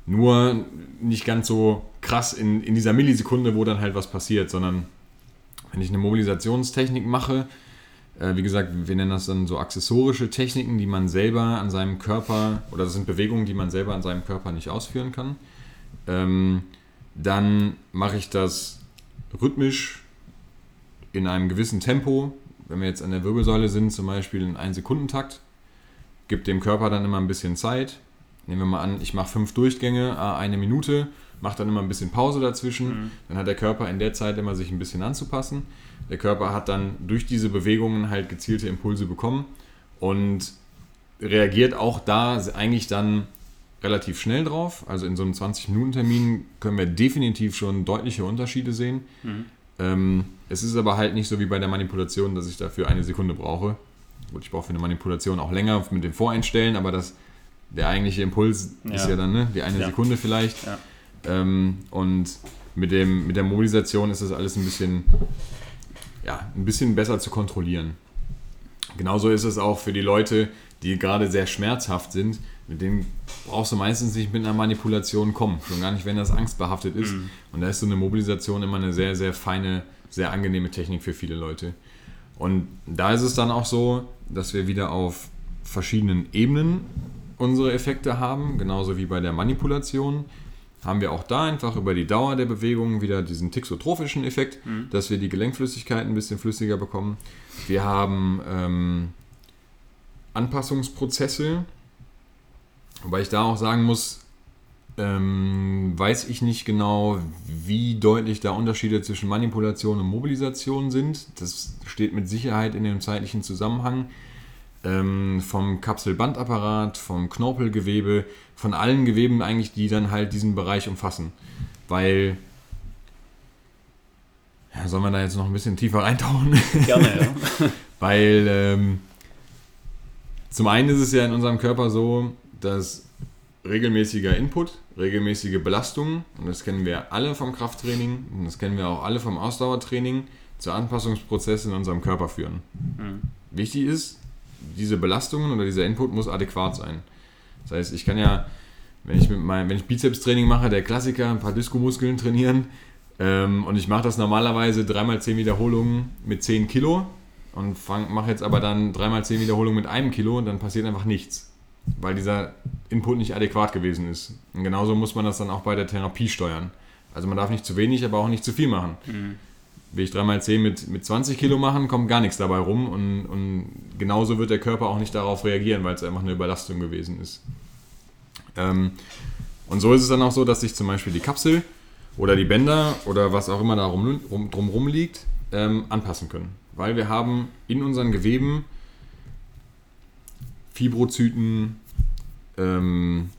nur nicht ganz so krass in, in dieser Millisekunde, wo dann halt was passiert, sondern wenn ich eine Mobilisationstechnik mache, wie gesagt, wir nennen das dann so accessorische Techniken, die man selber an seinem Körper, oder das sind Bewegungen, die man selber an seinem Körper nicht ausführen kann, ähm, dann mache ich das rhythmisch in einem gewissen Tempo. Wenn wir jetzt an der Wirbelsäule sind, zum Beispiel in 1 Sekundentakt, gibt dem Körper dann immer ein bisschen Zeit. Nehmen wir mal an, ich mache fünf Durchgänge, ah, eine Minute, mache dann immer ein bisschen Pause dazwischen. Mhm. Dann hat der Körper in der Zeit immer sich ein bisschen anzupassen. Der Körper hat dann durch diese Bewegungen halt gezielte Impulse bekommen und reagiert auch da eigentlich dann relativ schnell drauf. Also in so einem 20-Minuten-Termin können wir definitiv schon deutliche Unterschiede sehen. Mhm. Ähm, es ist aber halt nicht so wie bei der Manipulation, dass ich dafür eine Sekunde brauche. Gut, ich brauche für eine Manipulation auch länger mit dem Voreinstellen, aber das, der eigentliche Impuls ist Ja. ja dann ne, die eine Ja. Sekunde vielleicht. Ja. Ähm, und mit, dem, mit der Mobilisation ist das alles ein bisschen, ja, ein bisschen besser zu kontrollieren. Genauso ist es auch für die Leute, die gerade sehr schmerzhaft sind. Mit denen brauchst du meistens nicht mit einer Manipulation kommen. Schon gar nicht, wenn das angstbehaftet ist. Mhm. Und da ist so eine Mobilisation immer eine sehr, sehr feine, sehr angenehme Technik für viele Leute. Und da ist es dann auch so, dass wir wieder auf verschiedenen Ebenen unsere Effekte haben, genauso wie bei der Manipulation. Haben wir auch da einfach über die Dauer der Bewegung wieder diesen tixotrophischen Effekt, Mhm. dass wir die Gelenkflüssigkeit ein bisschen flüssiger bekommen. Wir haben ähm, Anpassungsprozesse, wobei ich da auch sagen muss, ähm, weiß ich nicht genau, wie deutlich da Unterschiede zwischen Manipulation und Mobilisation sind. Das steht mit Sicherheit in dem zeitlichen Zusammenhang. Ähm, vom Kapselbandapparat, vom Knorpelgewebe, von allen Geweben eigentlich, die dann halt diesen Bereich umfassen. Weil, ja, sollen wir da jetzt noch ein bisschen tiefer reintauchen? Gerne, ja. Weil ähm, zum einen ist es ja in unserem Körper so, dass regelmäßiger Input, regelmäßige Belastungen, und das kennen wir alle vom Krafttraining und das kennen wir auch alle vom Ausdauertraining, zu Anpassungsprozessen in unserem Körper führen. Mhm. Wichtig ist, diese Belastungen oder dieser Input muss adäquat sein. Das heißt, ich kann ja, wenn ich, mit mein, wenn ich Bizeps-Training mache, der Klassiker, ein paar Diskomuskeln trainieren ähm, und ich mache das normalerweise 3x10 Wiederholungen mit 10 Kilo und mache jetzt aber dann 3x10 Wiederholungen mit einem Kilo, dann passiert einfach nichts, weil dieser Input nicht adäquat gewesen ist. Und genauso muss man das dann auch bei der Therapie steuern. Also man darf nicht zu wenig, aber auch nicht zu viel machen. Mhm will ich 3x10 mit, mit 20 Kilo machen, kommt gar nichts dabei rum und, und genauso wird der Körper auch nicht darauf reagieren, weil es einfach eine Überlastung gewesen ist. Ähm, und so ist es dann auch so, dass sich zum Beispiel die Kapsel oder die Bänder oder was auch immer da rum, rum, drumrum liegt, ähm, anpassen können. Weil wir haben in unseren Geweben Fibrozyten, ähm,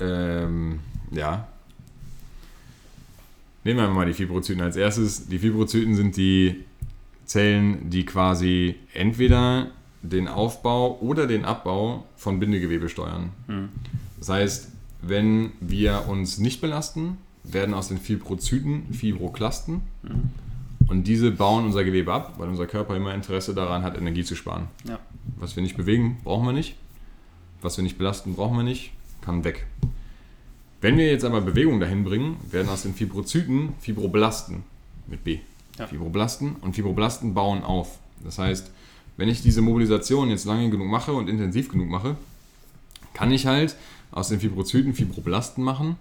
ähm, ja, Nehmen wir mal die Fibrozyten als erstes. Die Fibrozyten sind die Zellen, die quasi entweder den Aufbau oder den Abbau von Bindegewebe steuern. Mhm. Das heißt, wenn wir uns nicht belasten, werden aus den Fibrozyten Fibroklasten mhm. und diese bauen unser Gewebe ab, weil unser Körper immer Interesse daran hat, Energie zu sparen. Ja. Was wir nicht bewegen, brauchen wir nicht. Was wir nicht belasten, brauchen wir nicht. Kann weg. Wenn wir jetzt aber Bewegung dahin bringen, werden aus den Fibrozyten Fibroblasten mit B. Ja. Fibroblasten und Fibroblasten bauen auf. Das heißt, wenn ich diese Mobilisation jetzt lange genug mache und intensiv genug mache, kann ich halt aus den Fibrozyten Fibroblasten machen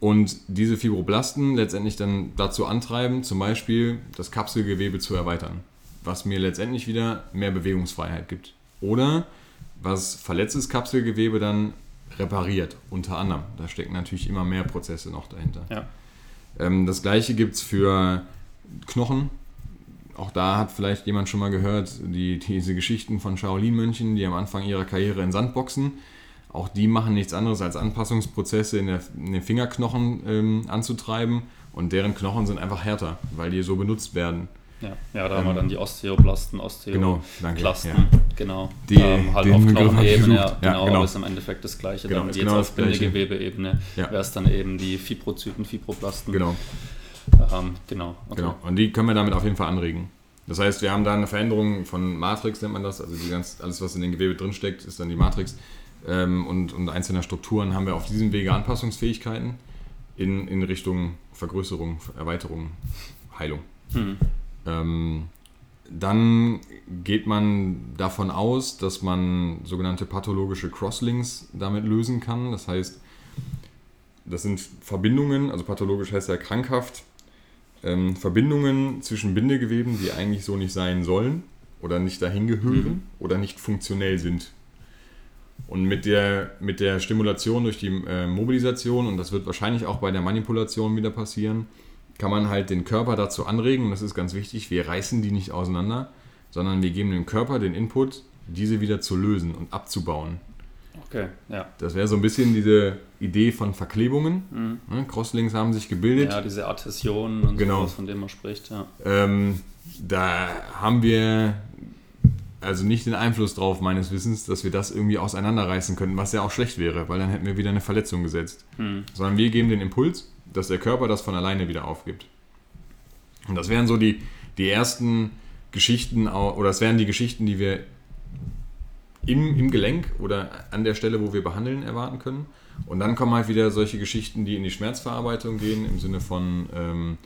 und diese Fibroblasten letztendlich dann dazu antreiben, zum Beispiel das Kapselgewebe zu erweitern, was mir letztendlich wieder mehr Bewegungsfreiheit gibt. Oder was verletztes Kapselgewebe dann repariert, unter anderem. Da stecken natürlich immer mehr Prozesse noch dahinter. Ja. Ähm, das gleiche gibt es für Knochen. Auch da hat vielleicht jemand schon mal gehört, die, diese Geschichten von Shaolin-Mönchen, die am Anfang ihrer Karriere in Sand boxen. Auch die machen nichts anderes als Anpassungsprozesse in, der, in den Fingerknochen ähm, anzutreiben und deren Knochen sind einfach härter, weil die so benutzt werden. Ja, ja da ähm, haben wir dann die Osteoblasten, Osteoklasten, genau, ja. genau. Die, ähm, halt auf Knochenebene, ja, genau, genau. aber ist im Endeffekt das Gleiche. Genau, dann jetzt genau auf Bindegewebebene ja. wäre es dann eben die Fibrozyten, Fibroblasten. Genau. Ähm, genau, okay. genau. Und die können wir damit auf jeden Fall anregen. Das heißt, wir haben da eine Veränderung von Matrix, nennt man das, also die ganz, alles, was in den Gewebe drinsteckt, ist dann die Matrix. Ähm, und, und einzelner Strukturen haben wir auf diesem Wege Anpassungsfähigkeiten in, in Richtung Vergrößerung, Erweiterung, Heilung. Hm. Ähm, dann geht man davon aus, dass man sogenannte pathologische Crosslinks damit lösen kann. Das heißt, das sind Verbindungen, also pathologisch heißt ja krankhaft, ähm, Verbindungen zwischen Bindegeweben, die eigentlich so nicht sein sollen oder nicht dahin gehören mhm. oder nicht funktionell sind. Und mit der, mit der Stimulation durch die äh, Mobilisation, und das wird wahrscheinlich auch bei der Manipulation wieder passieren, kann man halt den Körper dazu anregen, und das ist ganz wichtig, wir reißen die nicht auseinander, sondern wir geben dem Körper den Input, diese wieder zu lösen und abzubauen. Okay, ja. Das wäre so ein bisschen diese Idee von Verklebungen. Mhm. Ne, Crosslinks haben sich gebildet. Ja, diese Adhäsionen und genau. sowas, von dem man spricht. Ja. Ähm, da haben wir also nicht den Einfluss drauf, meines Wissens, dass wir das irgendwie auseinanderreißen könnten, was ja auch schlecht wäre, weil dann hätten wir wieder eine Verletzung gesetzt. Mhm. Sondern wir geben den Impuls dass der Körper das von alleine wieder aufgibt. Und das wären so die, die ersten Geschichten, oder das wären die Geschichten, die wir im, im Gelenk oder an der Stelle, wo wir behandeln, erwarten können. Und dann kommen halt wieder solche Geschichten, die in die Schmerzverarbeitung gehen, im Sinne von ähm,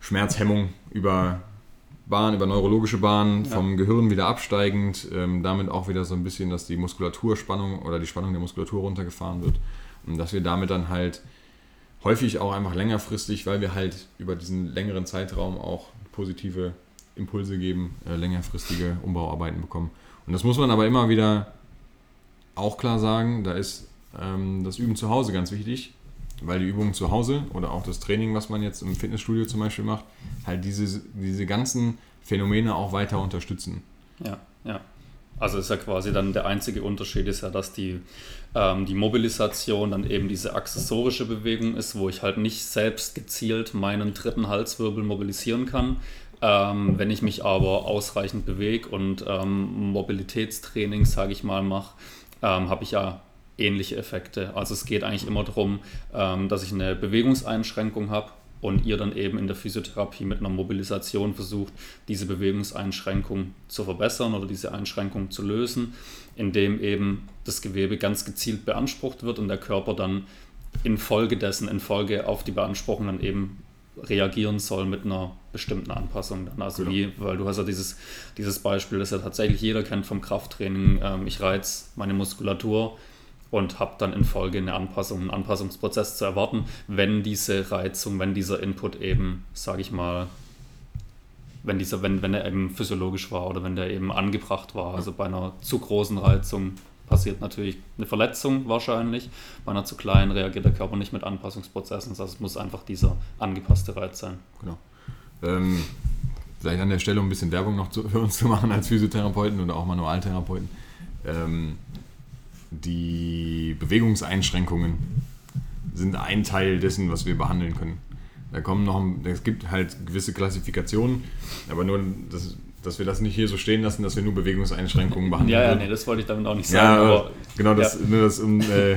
Schmerzhemmung über Bahn, über neurologische Bahnen, ja. vom Gehirn wieder absteigend, ähm, damit auch wieder so ein bisschen, dass die Muskulaturspannung oder die Spannung der Muskulatur runtergefahren wird. Und dass wir damit dann halt häufig auch einfach längerfristig, weil wir halt über diesen längeren Zeitraum auch positive Impulse geben, äh, längerfristige Umbauarbeiten bekommen. Und das muss man aber immer wieder auch klar sagen, da ist ähm, das Üben zu Hause ganz wichtig, weil die Übungen zu Hause oder auch das Training, was man jetzt im Fitnessstudio zum Beispiel macht, halt diese, diese ganzen Phänomene auch weiter unterstützen. Ja, ja. Also ist ja quasi dann der einzige Unterschied ist ja, dass die, ähm, die Mobilisation dann eben diese accessorische Bewegung ist, wo ich halt nicht selbst gezielt meinen dritten Halswirbel mobilisieren kann, Ähm, wenn ich mich aber ausreichend bewege und ähm, Mobilitätstraining, sage ich mal, mache, ähm, habe ich ja ähnliche Effekte. Also es geht eigentlich immer darum, ähm, dass ich eine Bewegungseinschränkung habe und ihr dann eben in der Physiotherapie mit einer Mobilisation versucht, diese Bewegungseinschränkung zu verbessern oder diese Einschränkung zu lösen, indem eben das Gewebe ganz gezielt beansprucht wird und der Körper dann infolgedessen, in Folge auf die Beanspruchung dann eben reagieren soll mit einer bestimmten Anpassung. Dann. Also genau. wie, weil du hast ja dieses, dieses Beispiel, das ja tatsächlich jeder kennt vom Krafttraining, ähm, ich reiz meine Muskulatur, und habe dann in Folge eine Anpassung, einen Anpassungsprozess zu erwarten, wenn diese Reizung, wenn dieser Input eben, sage ich mal, wenn dieser, wenn, wenn er eben physiologisch war oder wenn der eben angebracht war. Also bei einer zu großen Reizung passiert natürlich eine Verletzung wahrscheinlich. Bei einer zu kleinen reagiert der Körper nicht mit Anpassungsprozessen. Das muss einfach dieser angepasste Reiz sein. Genau. Ähm, vielleicht an der Stelle, um ein bisschen Werbung noch zu, für uns zu machen als Physiotherapeuten oder auch Manualtherapeuten. Ähm, die Bewegungseinschränkungen sind ein Teil dessen, was wir behandeln können. Da kommen noch, es gibt halt gewisse Klassifikationen, aber nur, dass, dass wir das nicht hier so stehen lassen, dass wir nur Bewegungseinschränkungen behandeln. Ja, ja, nee, das wollte ich damit auch nicht sagen. Ja, aber, genau, das, ja. nur das, um, äh,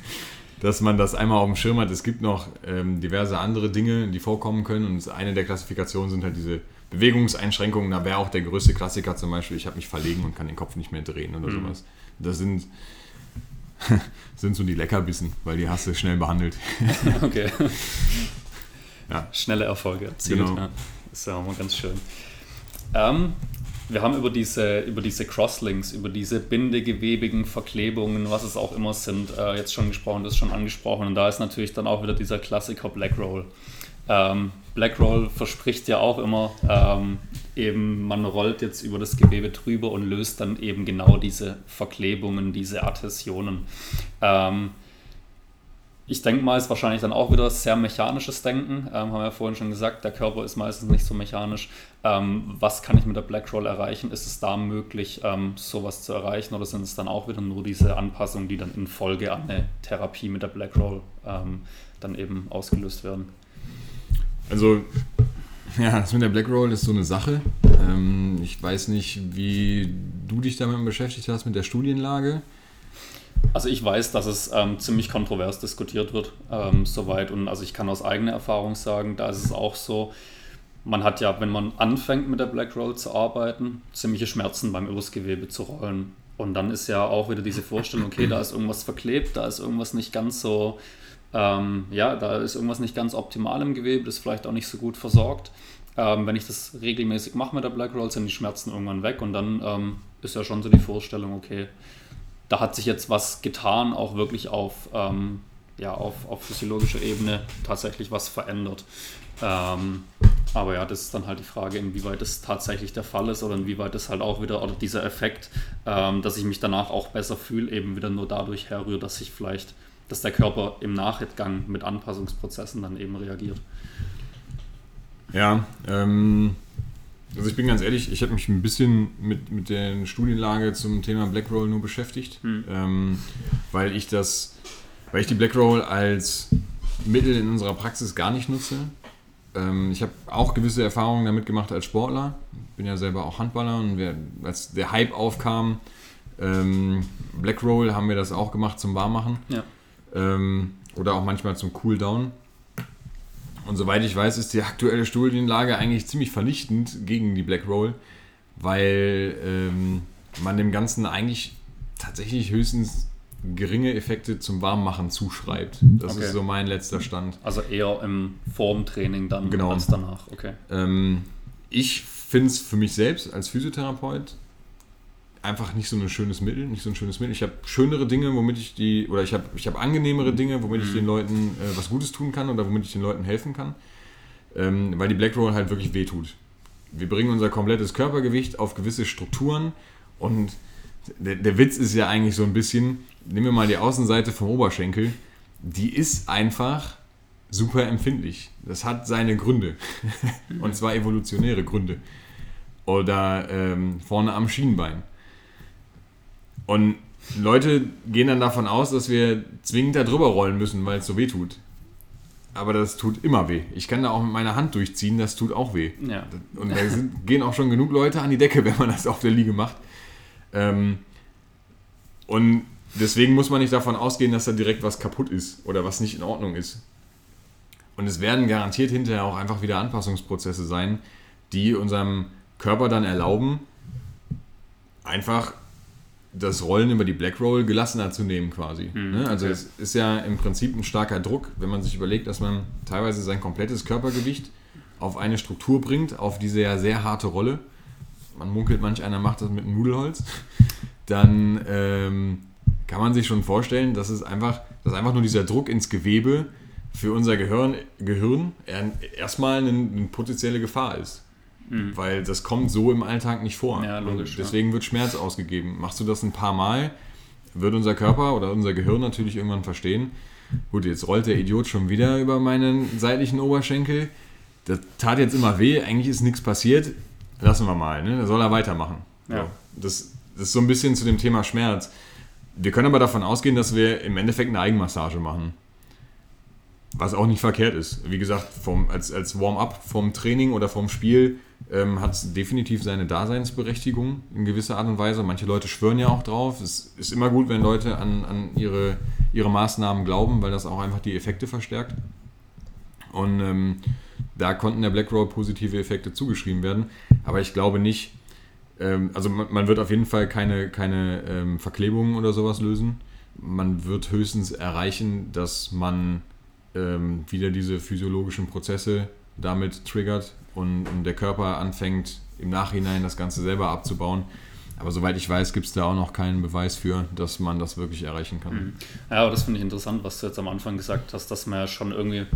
dass man das einmal auf dem Schirm hat. Es gibt noch ähm, diverse andere Dinge, die vorkommen können und eine der Klassifikationen sind halt diese Bewegungseinschränkungen. Da wäre auch der größte Klassiker zum Beispiel, ich habe mich verlegen und kann den Kopf nicht mehr drehen oder mhm. sowas. Das sind sind so die Leckerbissen, weil die hast du schnell behandelt. okay. Ja. Schnelle Erfolge erzielt. Genau. Ja. Ist ja auch mal ganz schön. Ähm, wir haben über diese, über diese Crosslinks, über diese bindegewebigen Verklebungen, was es auch immer sind, äh, jetzt schon gesprochen, das ist schon angesprochen. Und da ist natürlich dann auch wieder dieser Klassiker Black Roll. Ähm, Blackroll verspricht ja auch immer, ähm, eben man rollt jetzt über das Gewebe drüber und löst dann eben genau diese Verklebungen, diese Adhäsionen. Ähm, ich denke mal, ist wahrscheinlich dann auch wieder sehr mechanisches Denken. Ähm, haben wir ja vorhin schon gesagt, der Körper ist meistens nicht so mechanisch. Ähm, was kann ich mit der Blackroll erreichen? Ist es da möglich, ähm, sowas zu erreichen oder sind es dann auch wieder nur diese Anpassungen, die dann in Folge an eine Therapie mit der Blackroll ähm, dann eben ausgelöst werden? Also, ja, das mit der Black Roll ist so eine Sache. Ähm, ich weiß nicht, wie du dich damit beschäftigt hast mit der Studienlage. Also ich weiß, dass es ähm, ziemlich kontrovers diskutiert wird, ähm, soweit. Und also ich kann aus eigener Erfahrung sagen, da ist es auch so, man hat ja, wenn man anfängt mit der Black Roll zu arbeiten, ziemliche Schmerzen beim übers Gewebe zu rollen. Und dann ist ja auch wieder diese Vorstellung, okay, da ist irgendwas verklebt, da ist irgendwas nicht ganz so ähm, ja, da ist irgendwas nicht ganz optimal im Gewebe, das ist vielleicht auch nicht so gut versorgt. Ähm, wenn ich das regelmäßig mache mit der Black Roll, sind die Schmerzen irgendwann weg und dann ähm, ist ja schon so die Vorstellung, okay, da hat sich jetzt was getan, auch wirklich auf, ähm, ja, auf, auf physiologischer Ebene tatsächlich was verändert. Ähm, aber ja, das ist dann halt die Frage, inwieweit das tatsächlich der Fall ist oder inwieweit das halt auch wieder, oder dieser Effekt, ähm, dass ich mich danach auch besser fühle, eben wieder nur dadurch herrührt, dass ich vielleicht dass der Körper im Nachgang mit Anpassungsprozessen dann eben reagiert. Ja, ähm, also ich bin ganz ehrlich, ich habe mich ein bisschen mit, mit der Studienlage zum Thema Blackroll nur beschäftigt, hm. ähm, weil ich das, weil ich die Blackroll als Mittel in unserer Praxis gar nicht nutze. Ähm, ich habe auch gewisse Erfahrungen damit gemacht als Sportler. Ich bin ja selber auch Handballer und wir, als der Hype aufkam, ähm, Blackroll haben wir das auch gemacht zum Warmmachen. Ja. Ähm, oder auch manchmal zum Cooldown. Und soweit ich weiß, ist die aktuelle Studienlage eigentlich ziemlich vernichtend gegen die Black Roll, weil ähm, man dem Ganzen eigentlich tatsächlich höchstens geringe Effekte zum Warmmachen zuschreibt. Das okay. ist so mein letzter Stand. Also eher im Formtraining dann genau. als danach. Okay. Ähm, ich finde es für mich selbst als Physiotherapeut einfach nicht so ein schönes Mittel, nicht so ein schönes Mittel. Ich habe schönere Dinge, womit ich die, oder ich habe ich hab angenehmere Dinge, womit mhm. ich den Leuten äh, was Gutes tun kann oder womit ich den Leuten helfen kann. Ähm, weil die Black Roll halt wirklich wehtut. Wir bringen unser komplettes Körpergewicht auf gewisse Strukturen und der, der Witz ist ja eigentlich so ein bisschen, nehmen wir mal die Außenseite vom Oberschenkel, die ist einfach super empfindlich. Das hat seine Gründe. und zwar evolutionäre Gründe. Oder ähm, vorne am Schienbein und Leute gehen dann davon aus, dass wir zwingend da drüber rollen müssen, weil es so weh tut. aber das tut immer weh. Ich kann da auch mit meiner Hand durchziehen, das tut auch weh. Ja. Und da sind, gehen auch schon genug Leute an die Decke, wenn man das auf der Liege macht. Ähm, und deswegen muss man nicht davon ausgehen, dass da direkt was kaputt ist oder was nicht in Ordnung ist. Und es werden garantiert hinterher auch einfach wieder Anpassungsprozesse sein, die unserem Körper dann erlauben, einfach das Rollen über die Black Roll gelassener zu nehmen quasi. Mhm, Ne? Also okay. es ist ja im Prinzip ein starker Druck, wenn man sich überlegt, dass man teilweise sein komplettes Körpergewicht auf eine Struktur bringt, auf diese ja sehr harte Rolle. Man munkelt, manch einer macht das mit einem Nudelholz. Dann ähm, kann man sich schon vorstellen, dass es einfach, dass einfach nur dieser Druck ins Gewebe für unser Gehirn, Gehirn er- erstmal eine, eine potenzielle Gefahr ist. Weil das kommt so im Alltag nicht vor. Mhm. Ja, logisch, deswegen wird Schmerz ausgegeben. Machst du das ein paar Mal, wird unser Körper oder unser Gehirn natürlich irgendwann verstehen. Gut, jetzt rollt der Idiot schon wieder über meinen seitlichen Oberschenkel. Das tat jetzt immer weh, eigentlich ist nichts passiert. Lassen wir mal, ne? Da soll er weitermachen. Ja. Das, das ist so ein bisschen zu dem Thema Schmerz. Wir können aber davon ausgehen, dass wir im Endeffekt eine Eigenmassage machen. Was auch nicht verkehrt ist. Wie gesagt, vom, als, als Warm-up vom Training oder vom Spiel ähm, hat es definitiv seine Daseinsberechtigung in gewisser Art und Weise. Manche Leute schwören ja auch drauf. Es ist immer gut, wenn Leute an, an ihre, ihre Maßnahmen glauben, weil das auch einfach die Effekte verstärkt. Und ähm, da konnten der Blackroll positive Effekte zugeschrieben werden. Aber ich glaube nicht, ähm, also man, man wird auf jeden Fall keine, keine ähm, Verklebungen oder sowas lösen. Man wird höchstens erreichen, dass man ähm, wieder diese physiologischen Prozesse damit triggert und, und der Körper anfängt im Nachhinein das Ganze selber abzubauen. Aber soweit ich weiß, gibt es da auch noch keinen Beweis für, dass man das wirklich erreichen kann. Ja, aber das finde ich interessant, was du jetzt am Anfang gesagt hast, dass man ja schon irgendwie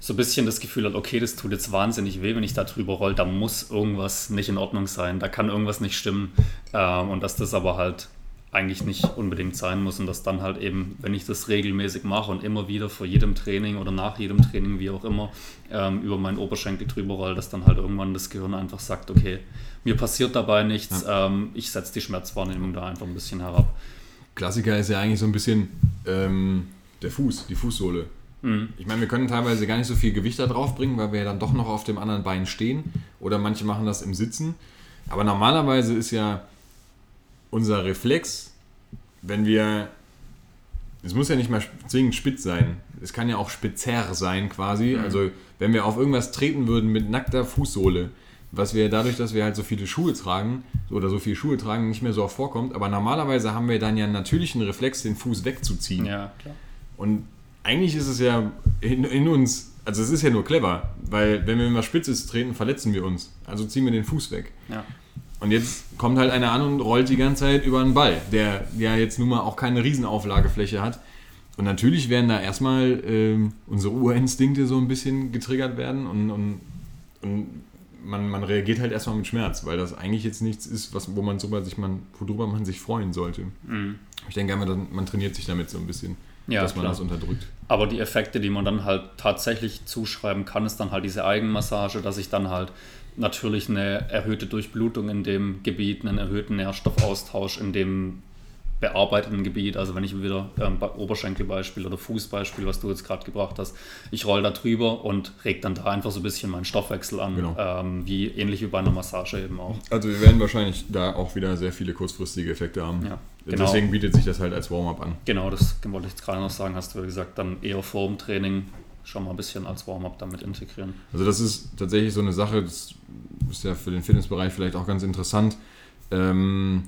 so ein bisschen das Gefühl hat, okay, das tut jetzt wahnsinnig weh, wenn ich da drüber roll, da muss irgendwas nicht in Ordnung sein, da kann irgendwas nicht stimmen ähm, und dass das aber halt eigentlich nicht unbedingt sein muss und dass dann halt eben, wenn ich das regelmäßig mache und immer wieder vor jedem Training oder nach jedem Training, wie auch immer, ähm, über meinen Oberschenkel drüber roll, dass dann halt irgendwann das Gehirn einfach sagt, okay, mir passiert dabei nichts, ähm, ich setze die Schmerzwahrnehmung da einfach ein bisschen herab. Klassiker ist ja eigentlich so ein bisschen ähm, der Fuß, die Fußsohle. Ich meine, wir können teilweise gar nicht so viel Gewicht da drauf bringen, weil wir ja dann doch noch auf dem anderen Bein stehen. Oder manche machen das im Sitzen. Aber normalerweise ist ja unser Reflex, wenn wir. Es muss ja nicht mal zwingend spitz sein. Es kann ja auch spitzer sein quasi. Also wenn wir auf irgendwas treten würden mit nackter Fußsohle, was wir dadurch, dass wir halt so viele Schuhe tragen oder so viele Schuhe tragen, nicht mehr so oft vorkommt. Aber normalerweise haben wir dann ja einen natürlichen Reflex, den Fuß wegzuziehen. Ja, klar. Und eigentlich ist es ja in, in uns, also es ist ja nur clever, weil wenn wir mal Spitzes treten, verletzen wir uns. Also ziehen wir den Fuß weg. Ja. Und jetzt kommt halt einer an und rollt die ganze Zeit über einen Ball, der ja jetzt nun mal auch keine Riesenauflagefläche hat. Und natürlich werden da erstmal ähm, unsere Urinstinkte so ein bisschen getriggert werden und, und, und man, man reagiert halt erstmal mit Schmerz, weil das eigentlich jetzt nichts ist, was, wo man drüber sich man, worüber man sich freuen sollte. Ich denke einfach, man trainiert sich damit so ein bisschen, Ja, dass man klar. das unterdrückt. Aber die Effekte, die man dann halt tatsächlich zuschreiben kann, ist dann halt diese Eigenmassage, dass ich dann halt natürlich eine erhöhte Durchblutung in dem Gebiet, einen erhöhten Nährstoffaustausch in dem bearbeiteten Gebiet, also wenn ich wieder ähm, bei Oberschenkelbeispiel oder Fußbeispiel, was du jetzt gerade gebracht hast, ich roll da drüber und reg dann da einfach so ein bisschen meinen Stoffwechsel an, Genau. ähm, wie ähnlich wie bei einer Massage eben auch. Also wir werden wahrscheinlich da auch wieder sehr viele kurzfristige Effekte haben. Ja, genau. Deswegen bietet sich das halt als Warm-up an. Genau, das wollte ich jetzt gerade noch sagen, hast du ja gesagt, dann eher vor dem Training schon mal ein bisschen als Warm-up damit integrieren. Also das ist tatsächlich so eine Sache, das ist ja für den Fitnessbereich vielleicht auch ganz interessant, ähm,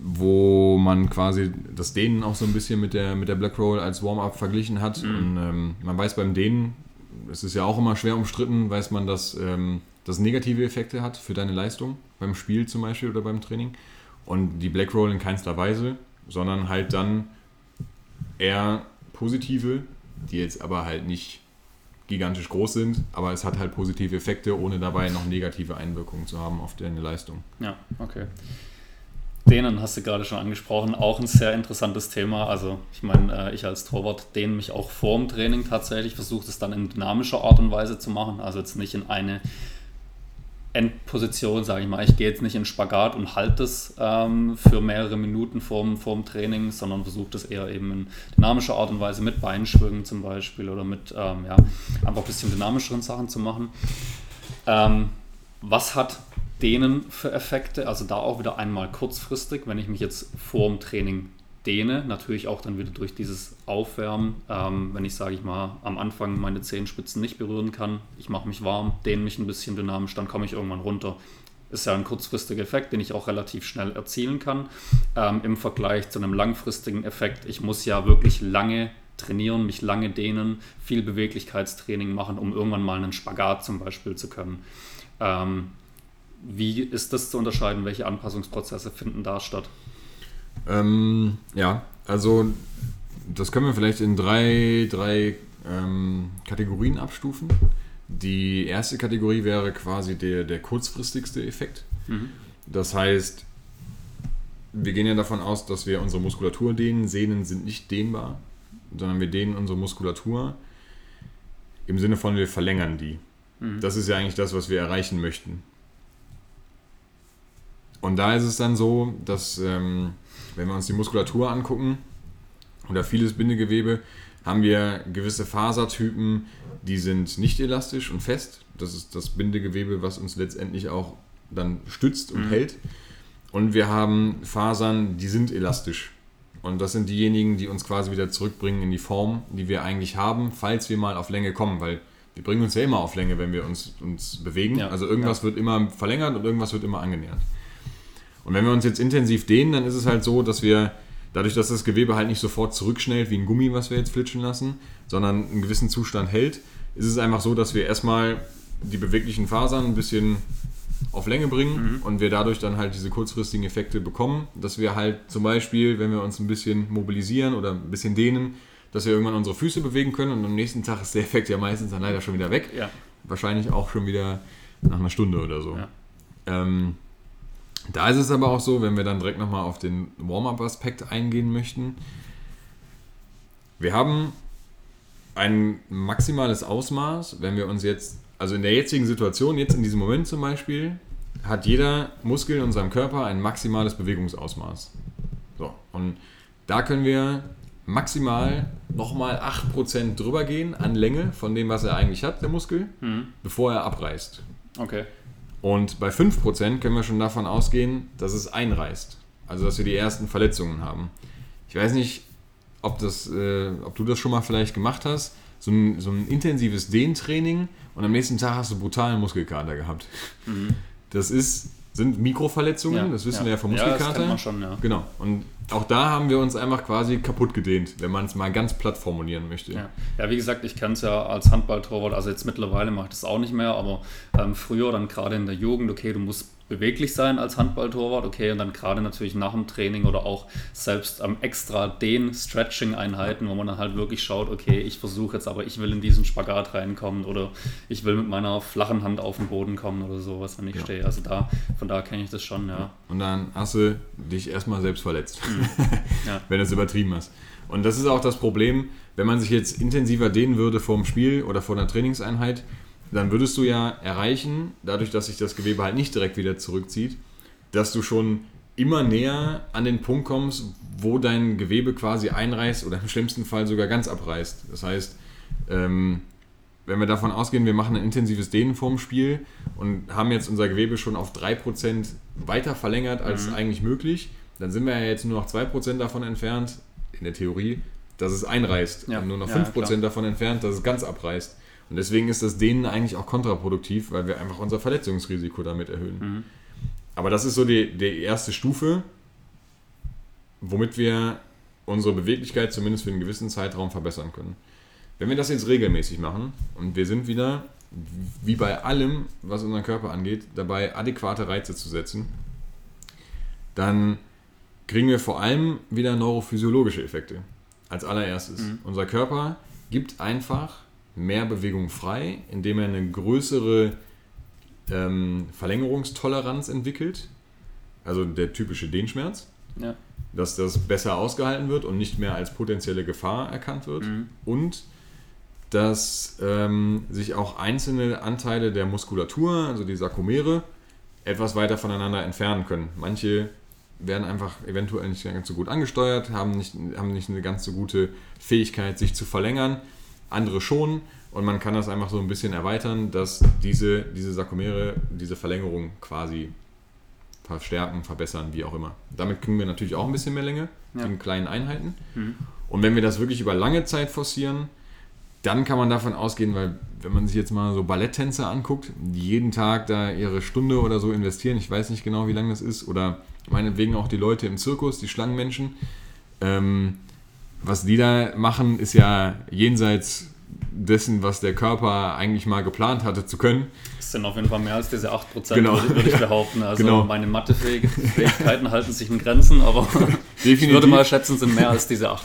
wo man quasi das Dehnen auch so ein bisschen mit der, mit der Black Roll als Warm-up verglichen hat. Und ähm, man weiß beim Dehnen, es ist ja auch immer schwer umstritten, weiß man, dass ähm, das negative Effekte hat für deine Leistung, beim Spiel zum Beispiel oder beim Training. Und die Black Roll in keinster Weise, sondern halt dann eher positive, die jetzt aber halt nicht gigantisch groß sind, aber es hat halt positive Effekte, ohne dabei noch negative Einwirkungen zu haben auf deine Leistung. Ja, okay. Dehnen hast du gerade schon angesprochen, auch ein sehr interessantes Thema. Also ich meine, äh, ich als Torwart dehne mich auch vorm Training tatsächlich, versuche es dann in dynamischer Art und Weise zu machen, also jetzt nicht in eine Endposition, sage ich mal. Ich gehe jetzt nicht in Spagat und halte es ähm, für mehrere Minuten vorm, vorm Training, sondern versuche das eher eben in dynamischer Art und Weise mit Beinschwüngen zum Beispiel oder mit ähm, ja, einfach ein bisschen dynamischeren Sachen zu machen. Ähm, was hat denen für Effekte? Also da auch wieder einmal kurzfristig, wenn ich mich jetzt vorm Training dehne, natürlich auch dann wieder durch dieses Aufwärmen, ähm, wenn ich, sage ich mal, am Anfang meine Zehenspitzen nicht berühren kann, ich mache mich warm, dehne mich ein bisschen dynamisch, dann komme ich irgendwann runter. Ist ja ein kurzfristiger Effekt, den ich auch relativ schnell erzielen kann. Ähm, Im Vergleich zu einem langfristigen Effekt, ich muss ja wirklich lange trainieren, mich lange dehnen, viel Beweglichkeitstraining machen, um irgendwann mal einen Spagat zum Beispiel zu können. Ähm, wie ist das zu unterscheiden? Welche Anpassungsprozesse finden da statt? Ähm, ja, also das können wir vielleicht in drei, drei ähm, Kategorien abstufen. Die erste Kategorie wäre quasi der, der kurzfristigste Effekt. Mhm. Das heißt, wir gehen ja davon aus, dass wir unsere Muskulatur dehnen. Sehnen sind nicht dehnbar, sondern wir dehnen unsere Muskulatur im Sinne von, wir verlängern die. Mhm. Das ist ja eigentlich das, was wir erreichen möchten. Und da ist es dann so, dass ähm, wenn wir uns die Muskulatur angucken oder vieles Bindegewebe, haben wir gewisse Fasertypen, die sind nicht elastisch und fest. Das ist das Bindegewebe, was uns letztendlich auch dann stützt und mhm. hält. Und wir haben Fasern, die sind elastisch. Und das sind diejenigen, die uns quasi wieder zurückbringen in die Form, die wir eigentlich haben, falls wir mal auf Länge kommen. Weil wir bringen uns ja immer auf Länge, wenn wir uns, uns bewegen. Ja. Also irgendwas ja. wird immer verlängert und irgendwas wird immer angenähert. Und wenn wir uns jetzt intensiv dehnen, dann ist es halt so, dass wir dadurch, dass das Gewebe halt nicht sofort zurückschnellt wie ein Gummi, was wir jetzt flitschen lassen, sondern einen gewissen Zustand hält, ist es einfach so, dass wir erstmal die beweglichen Fasern ein bisschen auf Länge bringen mhm. und wir dadurch dann halt diese kurzfristigen Effekte bekommen, dass wir halt zum Beispiel, wenn wir uns ein bisschen mobilisieren oder ein bisschen dehnen, dass wir irgendwann unsere Füße bewegen können und am nächsten Tag ist der Effekt ja meistens dann leider schon wieder weg. Ja. Wahrscheinlich auch schon wieder nach einer Stunde oder so. Ja. Ähm, da ist es aber auch so, wenn wir dann direkt nochmal auf den Warm-up-Aspekt eingehen möchten. Wir haben ein maximales Ausmaß, wenn wir uns jetzt, also in der jetzigen Situation, jetzt in diesem Moment zum Beispiel, hat jeder Muskel in unserem Körper ein maximales Bewegungsausmaß. So, und da können wir maximal nochmal 8% drüber gehen an Länge von dem, was er eigentlich hat, der Muskel, mhm. bevor er abreißt. Okay. Und bei 5% können wir schon davon ausgehen, dass es einreißt. Also dass wir die ersten Verletzungen haben. Ich weiß nicht, ob, das, äh, ob du das schon mal vielleicht gemacht hast. So ein, so ein intensives Dehntraining und am nächsten Tag hast du brutalen Muskelkater gehabt. Mhm. Das ist sind Mikroverletzungen, ja, das wissen ja. wir ja vom Muskelkater. Ja, das kennt man schon, ja. Genau. Und auch da haben wir uns einfach quasi kaputt gedehnt, wenn man es mal ganz platt formulieren möchte. Ja, ja wie gesagt, ich kenne es ja als Handballtorwart, also jetzt mittlerweile mache ich das auch nicht mehr, aber ähm, früher dann gerade in der Jugend, okay, du musst beweglich sein als Handballtorwart, okay, und dann gerade natürlich nach dem Training oder auch selbst am extra den Stretching-Einheiten, wo man dann halt wirklich schaut, okay, ich versuche jetzt, aber ich will in diesen Spagat reinkommen oder ich will mit meiner flachen Hand auf den Boden kommen oder sowas, wenn ich ja. stehe. Also da, von da kenne ich das schon, ja. Und dann hast du dich erstmal selbst verletzt, mhm. ja. wenn du es übertrieben hast. Und das ist auch das Problem, wenn man sich jetzt intensiver dehnen würde vor dem Spiel oder vor einer Trainingseinheit, dann würdest du ja erreichen, dadurch, dass sich das Gewebe halt nicht direkt wieder zurückzieht, dass du schon immer näher an den Punkt kommst, wo dein Gewebe quasi einreißt oder im schlimmsten Fall sogar ganz abreißt. Das heißt, ähm, wenn wir davon ausgehen, wir machen ein intensives Dehnen vorm Spiel und haben jetzt unser Gewebe schon auf 3% weiter verlängert als mhm. eigentlich möglich, dann sind wir ja jetzt nur noch 2% davon entfernt, in der Theorie, dass es einreißt. Ja. Und nur noch 5% ja, davon entfernt, dass es ganz abreißt. Und deswegen ist das denen eigentlich auch kontraproduktiv, weil wir einfach unser Verletzungsrisiko damit erhöhen. Mhm. Aber das ist so die, die erste Stufe, womit wir unsere Beweglichkeit zumindest für einen gewissen Zeitraum verbessern können. Wenn wir das jetzt regelmäßig machen und wir sind wieder, wie bei allem, was unseren Körper angeht, dabei adäquate Reize zu setzen, dann kriegen wir vor allem wieder neurophysiologische Effekte. Als allererstes. Mhm. Unser Körper gibt einfach mehr Bewegung frei, indem er eine größere ähm, Verlängerungstoleranz entwickelt. Also der typische Dehnschmerz. Ja. Dass das besser ausgehalten wird und nicht mehr als potenzielle Gefahr erkannt wird. Mhm. Und dass ähm, sich auch einzelne Anteile der Muskulatur, also die Sarkomere, etwas weiter voneinander entfernen können. Manche werden einfach eventuell nicht ganz so gut angesteuert, haben nicht, haben nicht eine ganz so gute Fähigkeit, sich zu verlängern. Andere schon. Und man kann das einfach so ein bisschen erweitern, dass diese, diese Sarkomere diese Verlängerung quasi verstärken, verbessern, wie auch immer. Damit kriegen wir natürlich auch ein bisschen mehr Länge ja. in kleinen Einheiten. Mhm. Und wenn wir das wirklich über lange Zeit forcieren, dann kann man davon ausgehen, weil wenn man sich jetzt mal so Balletttänzer anguckt, die jeden Tag da ihre Stunde oder so investieren, ich weiß nicht genau, wie lange das ist, oder meinetwegen auch die Leute im Zirkus, die Schlangenmenschen, ähm, was die da machen, ist ja jenseits dessen, was der Körper eigentlich mal geplant hatte zu können. Das sind auf jeden Fall mehr als diese 8%, genau. würde ich behaupten. Also genau. meine Mathefähigkeiten halten sich in Grenzen, aber Definitiv. ich würde mal schätzen, sind mehr als diese 8%.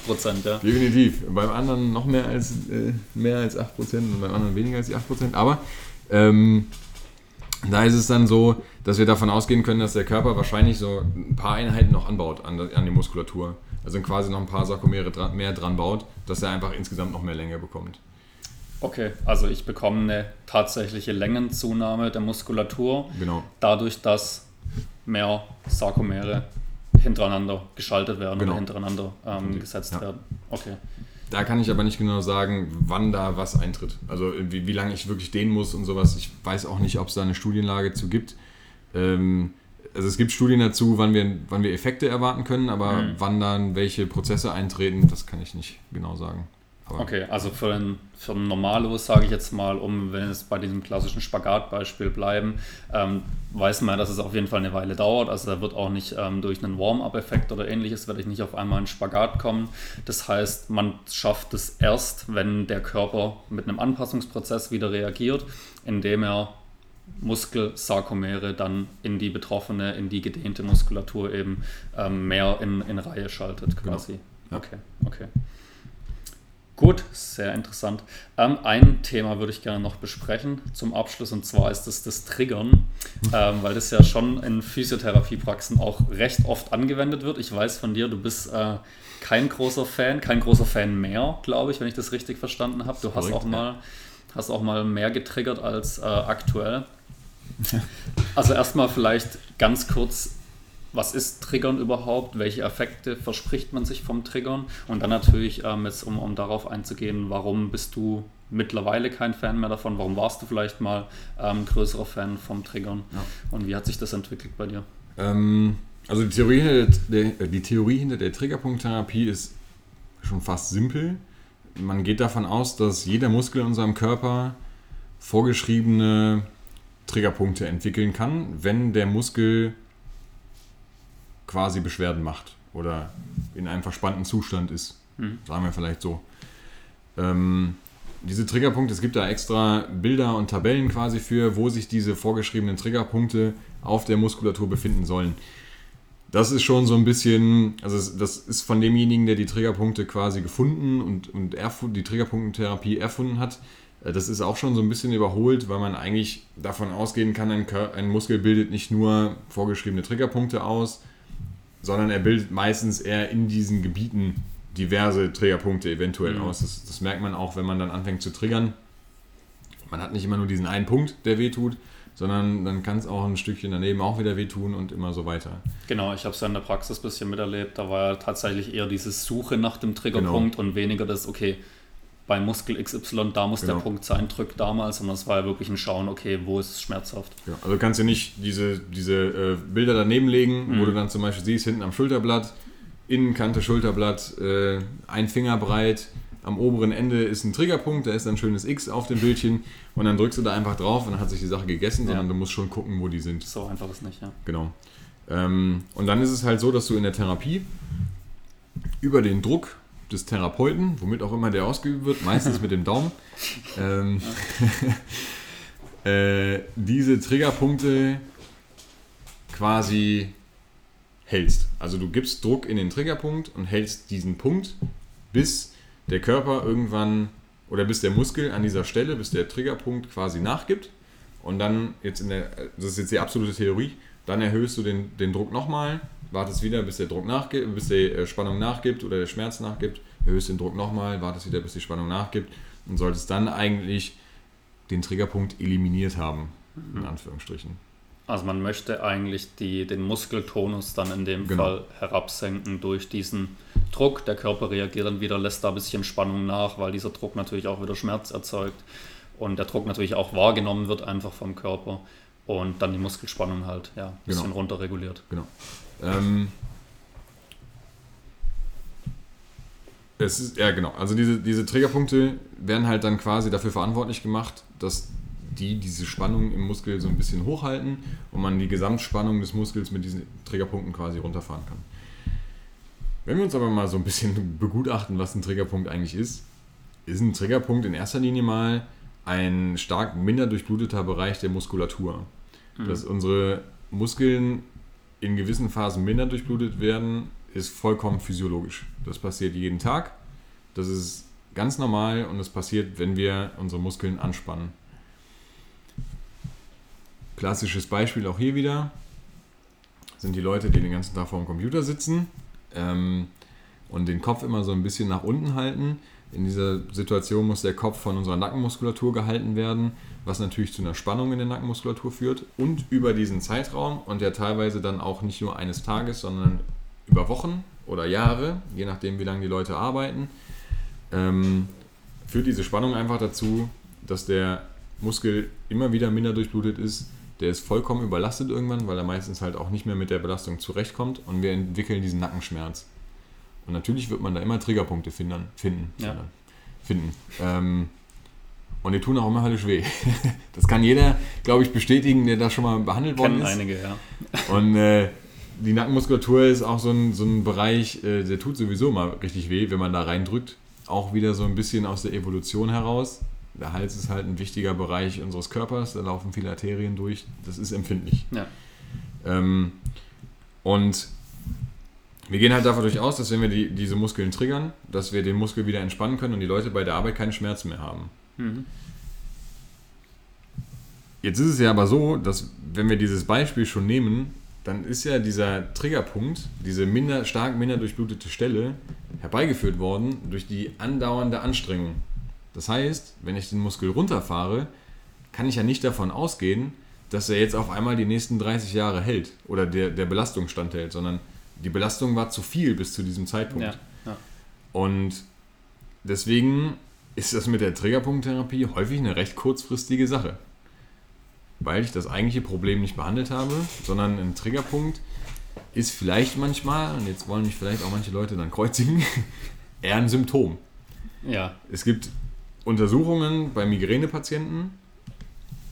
Ja. Definitiv. Beim anderen noch mehr als, äh, mehr als 8% und beim anderen weniger als die 8%. Aber ähm, da ist es dann so, dass wir davon ausgehen können, dass der Körper wahrscheinlich so ein paar Einheiten noch anbaut an, an die Muskulatur. Also quasi noch ein paar Sarkomere dran, mehr dran baut, dass er einfach insgesamt noch mehr Länge bekommt. Okay, also ich bekomme eine tatsächliche Längenzunahme der Muskulatur. Genau. Dadurch, dass mehr Sarkomere hintereinander geschaltet werden genau. oder hintereinander ähm, gesetzt ja. werden. Okay. Da kann ich aber nicht genau sagen, wann da was eintritt. Also wie, wie lange ich wirklich dehnen muss und sowas. Ich weiß auch nicht, ob es da eine Studienlage zu gibt. Ähm, also es gibt Studien dazu, wann wir, wann wir Effekte erwarten können, aber mhm. wann dann welche Prozesse eintreten, das kann ich nicht genau sagen. Aber okay, also für einen, für einen Normalos, sage ich jetzt mal, um, wenn es bei diesem klassischen Spagatbeispiel bleiben, ähm, weiß man, dass es auf jeden Fall eine Weile dauert. Also da wird auch nicht ähm, durch einen Warm-up-Effekt oder ähnliches, werde ich nicht auf einmal in Spagat kommen. Das heißt, man schafft es erst, wenn der Körper mit einem Anpassungsprozess wieder reagiert, indem er Muskelsarkomere dann in die betroffene, in die gedehnte Muskulatur eben ähm, mehr in, in Reihe schaltet quasi. Genau. Ja. Okay, okay. Gut, sehr interessant. Ähm, ein Thema würde ich gerne noch besprechen zum Abschluss und zwar ist das das Triggern, ähm, weil das ja schon in Physiotherapiepraxen auch recht oft angewendet wird. Ich weiß von dir, du bist äh, kein großer Fan, kein großer Fan mehr, glaube ich, wenn ich das richtig verstanden habe. Du hast auch mal, hast auch mal mehr getriggert als äh, aktuell. Also erstmal vielleicht ganz kurz was ist Triggern überhaupt, welche Effekte verspricht man sich vom Triggern und dann natürlich, ähm, jetzt, um, um darauf einzugehen, warum bist du mittlerweile kein Fan mehr davon, warum warst du vielleicht mal ähm, größerer Fan vom Triggern ja. und wie hat sich das entwickelt bei dir? Ähm, also die Theorie, hinter der, die Theorie hinter der Triggerpunkttherapie ist schon fast simpel. Man geht davon aus, dass jeder Muskel in unserem Körper vorgeschriebene Triggerpunkte entwickeln kann, wenn der Muskel quasi Beschwerden macht oder in einem verspannten Zustand ist. Mhm. Sagen wir vielleicht so. Ähm, diese Triggerpunkte, es gibt da extra Bilder und Tabellen quasi für, wo sich diese vorgeschriebenen Triggerpunkte auf der Muskulatur befinden sollen. Das ist schon so ein bisschen, also das ist von demjenigen, der die Triggerpunkte quasi gefunden und, und die Triggerpunktentherapie erfunden hat. Äh, das ist auch schon so ein bisschen überholt, weil man eigentlich davon ausgehen kann, ein, ein Muskel bildet nicht nur vorgeschriebene Triggerpunkte aus, sondern er bildet meistens eher in diesen Gebieten diverse Triggerpunkte eventuell mhm. aus. Das, das, merkt man auch, wenn man dann anfängt zu triggern. Man hat nicht immer nur diesen einen Punkt, der wehtut, sondern dann kann es auch ein Stückchen daneben auch wieder wehtun und immer so weiter. Genau, ich habe es ja in der Praxis ein bisschen miterlebt. Da war ja tatsächlich eher diese Suche nach dem Triggerpunkt genau. und weniger das, okay, bei Muskel XY, da muss genau. der Punkt sein, drück damals. Und das war ja wirklich ein Schauen, okay, wo ist es schmerzhaft. Ja, also kannst du nicht diese, diese äh, Bilder daneben legen, mhm. wo du dann zum Beispiel siehst, hinten am Schulterblatt, Innenkante Schulterblatt, äh, ein Finger breit, am oberen Ende ist ein Triggerpunkt, da ist ein schönes X auf dem Bildchen und dann drückst du da einfach drauf und dann hat sich die Sache gegessen, sondern du musst schon gucken, wo die sind. So einfach ist nicht, ja. Genau. Ähm, und dann ist es halt so, dass du in der Therapie über den Druck des Therapeuten, womit auch immer der ausgeübt wird, meistens mit dem Daumen, ähm, äh, diese Triggerpunkte quasi hältst. Also du gibst Druck in den Triggerpunkt und hältst diesen Punkt, bis der Körper irgendwann oder bis der Muskel an dieser Stelle, bis der Triggerpunkt quasi nachgibt. Und dann jetzt in der, das ist jetzt die absolute Theorie, dann erhöhst du den, den Druck nochmal, wartest wieder, bis der Druck nachgibt, bis die äh, Spannung nachgibt oder der Schmerz nachgibt, erhöhst den Druck nochmal, wartest wieder, bis die Spannung nachgibt. und solltest dann eigentlich den Triggerpunkt eliminiert haben, in mhm. Anführungsstrichen. Also man möchte eigentlich die, den Muskeltonus dann in dem genau. Fall herabsenken durch diesen Druck. Der Körper reagiert dann wieder, lässt da ein bisschen Spannung nach, weil dieser Druck natürlich auch wieder Schmerz erzeugt und der Druck natürlich auch wahrgenommen wird einfach vom Körper und dann die Muskelspannung halt ja, ein bisschen genau. runterreguliert. Genau. Ähm, es ist, ja genau, also diese, diese Triggerpunkte werden halt dann quasi dafür verantwortlich gemacht, dass die diese Spannung im Muskel so ein bisschen hochhalten und man die Gesamtspannung des Muskels mit diesen Triggerpunkten quasi runterfahren kann. Wenn wir uns aber mal so ein bisschen begutachten, was ein Triggerpunkt eigentlich ist, ist ein Triggerpunkt in erster Linie mal ein stark minder durchbluteter Bereich der Muskulatur. Mhm. Dass unsere Muskeln in gewissen Phasen minder durchblutet werden, ist vollkommen physiologisch. Das passiert jeden Tag. Das ist ganz normal und das passiert, wenn wir unsere Muskeln anspannen. Klassisches Beispiel auch hier wieder sind die Leute, die den ganzen Tag vor dem Computer sitzen ähm, und den Kopf immer so ein bisschen nach unten halten. In dieser Situation muss der Kopf von unserer Nackenmuskulatur gehalten werden, was natürlich zu einer Spannung in der Nackenmuskulatur führt. Und über diesen Zeitraum und der teilweise dann auch nicht nur eines Tages, sondern über Wochen oder Jahre, je nachdem, wie lange die Leute arbeiten, ähm, führt diese Spannung einfach dazu, dass der Muskel immer wieder minder durchblutet ist der ist vollkommen überlastet irgendwann, weil er meistens halt auch nicht mehr mit der Belastung zurechtkommt und wir entwickeln diesen Nackenschmerz. Und natürlich wird man da immer Triggerpunkte finden. finden, ja. finden. Ähm, und die tun auch immer höllisch weh. Das kann jeder, glaube ich, bestätigen, der da schon mal behandelt worden ist. einige, ja. Und äh, die Nackenmuskulatur ist auch so ein, so ein Bereich, äh, der tut sowieso mal richtig weh, wenn man da reindrückt. Auch wieder so ein bisschen aus der Evolution heraus der Hals ist halt ein wichtiger Bereich unseres Körpers, da laufen viele Arterien durch, das ist empfindlich. Ja. Ähm, und wir gehen halt davon aus, dass wenn wir die, diese Muskeln triggern, dass wir den Muskel wieder entspannen können und die Leute bei der Arbeit keine Schmerzen mehr haben. Mhm. Jetzt ist es ja aber so, dass wenn wir dieses Beispiel schon nehmen, dann ist ja dieser Triggerpunkt, diese minder, stark minder durchblutete Stelle, herbeigeführt worden durch die andauernde Anstrengung. Das heißt, wenn ich den Muskel runterfahre, kann ich ja nicht davon ausgehen, dass er jetzt auf einmal die nächsten 30 Jahre hält oder der, der Belastung standhält, sondern die Belastung war zu viel bis zu diesem Zeitpunkt. Ja, ja. Und deswegen ist das mit der Triggerpunkttherapie häufig eine recht kurzfristige Sache. Weil ich das eigentliche Problem nicht behandelt habe, sondern ein Triggerpunkt ist vielleicht manchmal, und jetzt wollen mich vielleicht auch manche Leute dann kreuzigen, eher ein Symptom. Ja. Es gibt Untersuchungen bei Migränepatienten,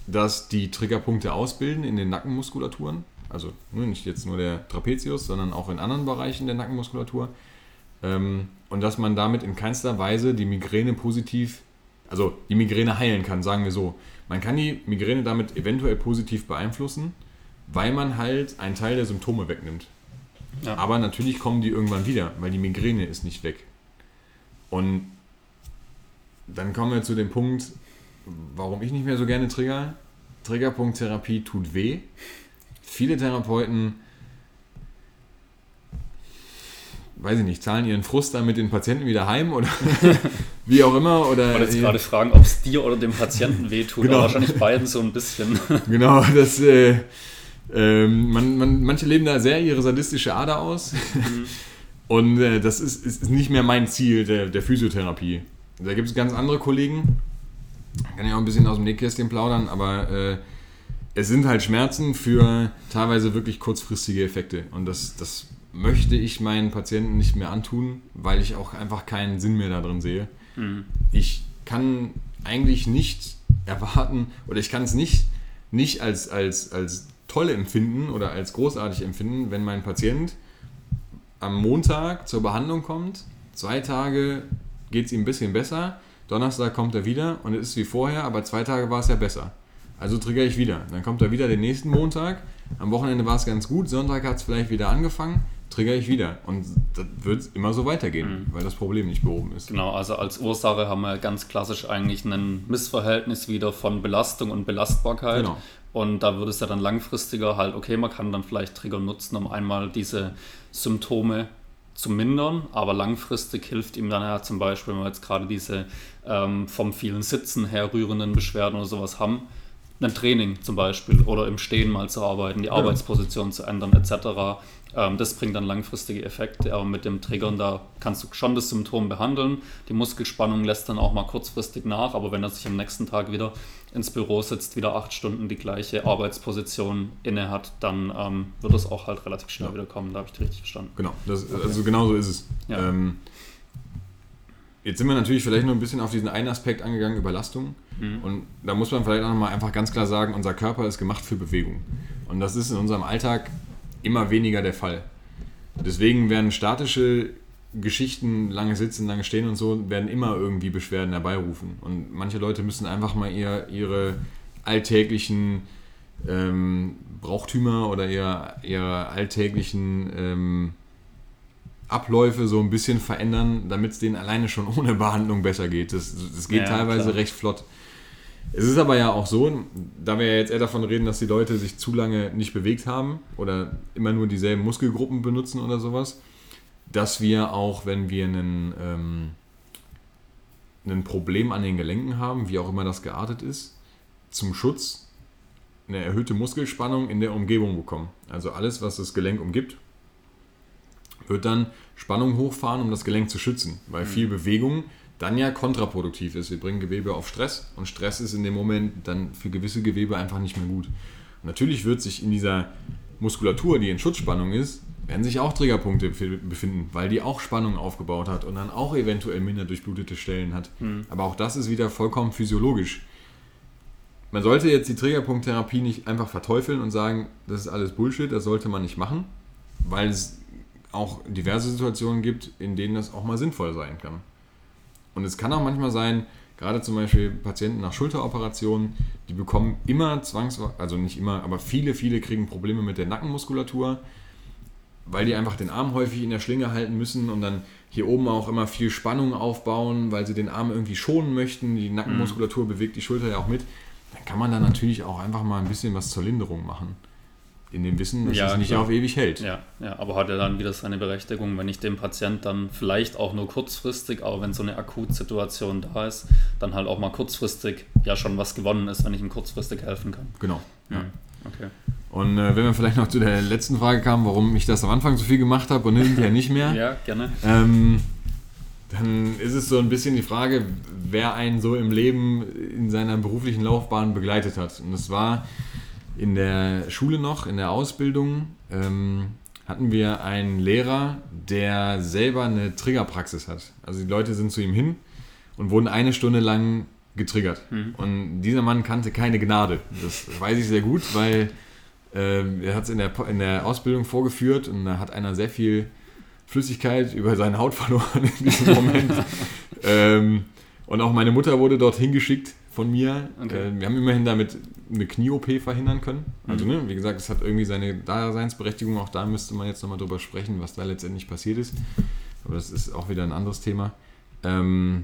dass die Triggerpunkte ausbilden in den Nackenmuskulaturen. Also ne, nicht jetzt nur der Trapezius, sondern auch in anderen Bereichen der Nackenmuskulatur. Ähm, und dass man damit in keinster Weise die Migräne positiv, also die Migräne heilen kann, sagen wir so. Man kann die Migräne damit eventuell positiv beeinflussen, weil man halt einen Teil der Symptome wegnimmt. Ja. Aber natürlich kommen die irgendwann wieder, weil die Migräne ist nicht weg. Und dann kommen wir zu dem Punkt, warum ich nicht mehr so gerne trigger. Triggerpunkttherapie tut weh. Viele Therapeuten, weiß ich nicht, zahlen ihren Frust dann mit den Patienten wieder heim oder wie auch immer. Oder ich wollte jetzt gerade fragen, ob es dir oder dem Patienten weh tut, genau. aber wahrscheinlich beiden so ein bisschen. genau, das, äh, äh, man, man, manche leben da sehr ihre sadistische Ader aus. Mhm. Und äh, das ist, ist, nicht mehr mein Ziel der, der Physiotherapie. Da gibt es ganz andere Kollegen. Kann ich auch ein bisschen aus dem Nähkästchen plaudern, aber äh, es sind halt Schmerzen für teilweise wirklich kurzfristige Effekte. Und das, das möchte ich meinen Patienten nicht mehr antun, weil ich auch einfach keinen Sinn mehr darin sehe. Mhm. Ich kann eigentlich nicht erwarten oder ich kann es nicht, nicht als, als, als toll empfinden oder als großartig empfinden, wenn mein Patient am Montag zur Behandlung kommt, zwei Tage geht es ihm ein bisschen besser. Donnerstag kommt er wieder und es ist wie vorher, aber zwei Tage war es ja besser. Also trigger ich wieder. Dann kommt er wieder den nächsten Montag. Am Wochenende war es ganz gut. Sonntag hat es vielleicht wieder angefangen. Trigger ich wieder. Und das wird immer so weitergehen, mhm. weil das Problem nicht behoben ist. Genau, also als Ursache haben wir ganz klassisch eigentlich ein Missverhältnis wieder von Belastung und Belastbarkeit. Genau. Und da würde es ja dann langfristiger halt, okay, man kann dann vielleicht Trigger nutzen, um einmal diese Symptome zu mindern, aber langfristig hilft ihm dann ja zum Beispiel, wenn wir jetzt gerade diese ähm, vom vielen Sitzen herrührenden Beschwerden oder sowas haben, ein Training zum Beispiel oder im Stehen mal zu arbeiten, die ja. Arbeitsposition zu ändern etc. Ähm, das bringt dann langfristige Effekte, aber mit dem Triggern, da kannst du schon das Symptom behandeln. Die Muskelspannung lässt dann auch mal kurzfristig nach, aber wenn er sich am nächsten Tag wieder ins Büro sitzt, wieder acht Stunden die gleiche Arbeitsposition inne hat, dann ähm, wird es auch halt relativ schnell ja. wieder kommen. Da habe ich dich richtig verstanden. Genau, das, okay. also genau so ist es. Ja. Ähm, jetzt sind wir natürlich vielleicht noch ein bisschen auf diesen einen Aspekt angegangen, Überlastung. Mhm. Und da muss man vielleicht auch nochmal einfach ganz klar sagen, unser Körper ist gemacht für Bewegung. Und das ist in unserem Alltag immer weniger der Fall. Deswegen werden statische Geschichten, lange sitzen, lange stehen und so, werden immer irgendwie Beschwerden herbeirufen. Und manche Leute müssen einfach mal ihr, ihre alltäglichen ähm, Brauchtümer oder ihr, ihre alltäglichen ähm, Abläufe so ein bisschen verändern, damit es denen alleine schon ohne Behandlung besser geht. Das, das geht ja, teilweise klar. recht flott. Es ist aber ja auch so, da wir ja jetzt eher davon reden, dass die Leute sich zu lange nicht bewegt haben oder immer nur dieselben Muskelgruppen benutzen oder sowas, dass wir auch, wenn wir einen, ähm, ein Problem an den Gelenken haben, wie auch immer das geartet ist, zum Schutz eine erhöhte Muskelspannung in der Umgebung bekommen. Also alles, was das Gelenk umgibt, wird dann Spannung hochfahren, um das Gelenk zu schützen, weil mhm. viel Bewegung dann ja kontraproduktiv ist. Wir bringen Gewebe auf Stress und Stress ist in dem Moment dann für gewisse Gewebe einfach nicht mehr gut. Und natürlich wird sich in dieser Muskulatur, die in Schutzspannung ist, werden sich auch Triggerpunkte befinden, weil die auch Spannung aufgebaut hat und dann auch eventuell minder durchblutete Stellen hat. Mhm. Aber auch das ist wieder vollkommen physiologisch. Man sollte jetzt die Triggerpunkttherapie nicht einfach verteufeln und sagen, das ist alles Bullshit, das sollte man nicht machen, weil es auch diverse Situationen gibt, in denen das auch mal sinnvoll sein kann. Und es kann auch manchmal sein, gerade zum Beispiel Patienten nach Schulteroperationen, die bekommen immer zwangsweise, also nicht immer, aber viele, viele kriegen Probleme mit der Nackenmuskulatur, weil die einfach den Arm häufig in der Schlinge halten müssen und dann hier oben auch immer viel Spannung aufbauen, weil sie den Arm irgendwie schonen möchten. Die Nackenmuskulatur mhm. bewegt die Schulter ja auch mit. Dann kann man da natürlich auch einfach mal ein bisschen was zur Linderung machen in dem Wissen, dass ja, es nicht klar. auf ewig hält. Ja, ja, aber hat ja dann wieder seine Berechtigung, wenn ich dem Patient dann vielleicht auch nur kurzfristig, aber wenn so eine Akutsituation da ist, dann halt auch mal kurzfristig ja schon was gewonnen ist, wenn ich ihm kurzfristig helfen kann. Genau. Ja. ja. Okay. Und äh, wenn wir vielleicht noch zu der letzten Frage kamen, warum ich das am Anfang so viel gemacht habe und hinterher nicht mehr. ja, gerne. Ähm, dann ist es so ein bisschen die Frage, wer einen so im Leben in seiner beruflichen Laufbahn begleitet hat. Und es war in der Schule noch, in der Ausbildung, ähm, hatten wir einen Lehrer, der selber eine Triggerpraxis hat. Also die Leute sind zu ihm hin und wurden eine Stunde lang getriggert. Mhm. Und dieser Mann kannte keine Gnade. Das weiß ich sehr gut, weil äh, er hat es in der, in der Ausbildung vorgeführt und da hat einer sehr viel Flüssigkeit über seine Haut verloren in diesem Moment. ähm, und auch meine Mutter wurde dorthin geschickt von mir. Okay. Äh, wir haben immerhin damit eine Knie-OP verhindern können. Also, mhm. ne, wie gesagt, es hat irgendwie seine Daseinsberechtigung. Auch da müsste man jetzt nochmal drüber sprechen, was da letztendlich passiert ist. Aber das ist auch wieder ein anderes Thema. Ähm,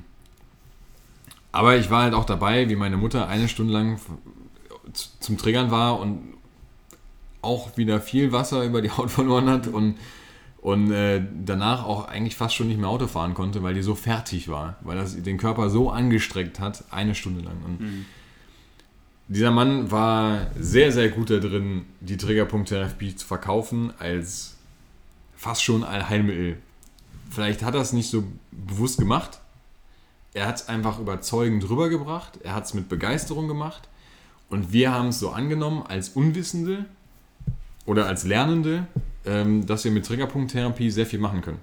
aber ich war halt auch dabei, wie meine Mutter eine Stunde lang zum Triggern war und auch wieder viel Wasser über die Haut verloren hat und und äh, danach auch eigentlich fast schon nicht mehr Auto fahren konnte, weil die so fertig war, weil das den Körper so angestreckt hat, eine Stunde lang. Und mhm. dieser Mann war sehr, sehr gut da drin, die Triggerpunkt-Therapie zu verkaufen als fast schon Allheilmittel. Vielleicht hat er es nicht so bewusst gemacht. Er hat es einfach überzeugend rübergebracht. Er hat es mit Begeisterung gemacht. Und wir haben es so angenommen als Unwissende oder als Lernende, dass wir mit Triggerpunkttherapie sehr viel machen können.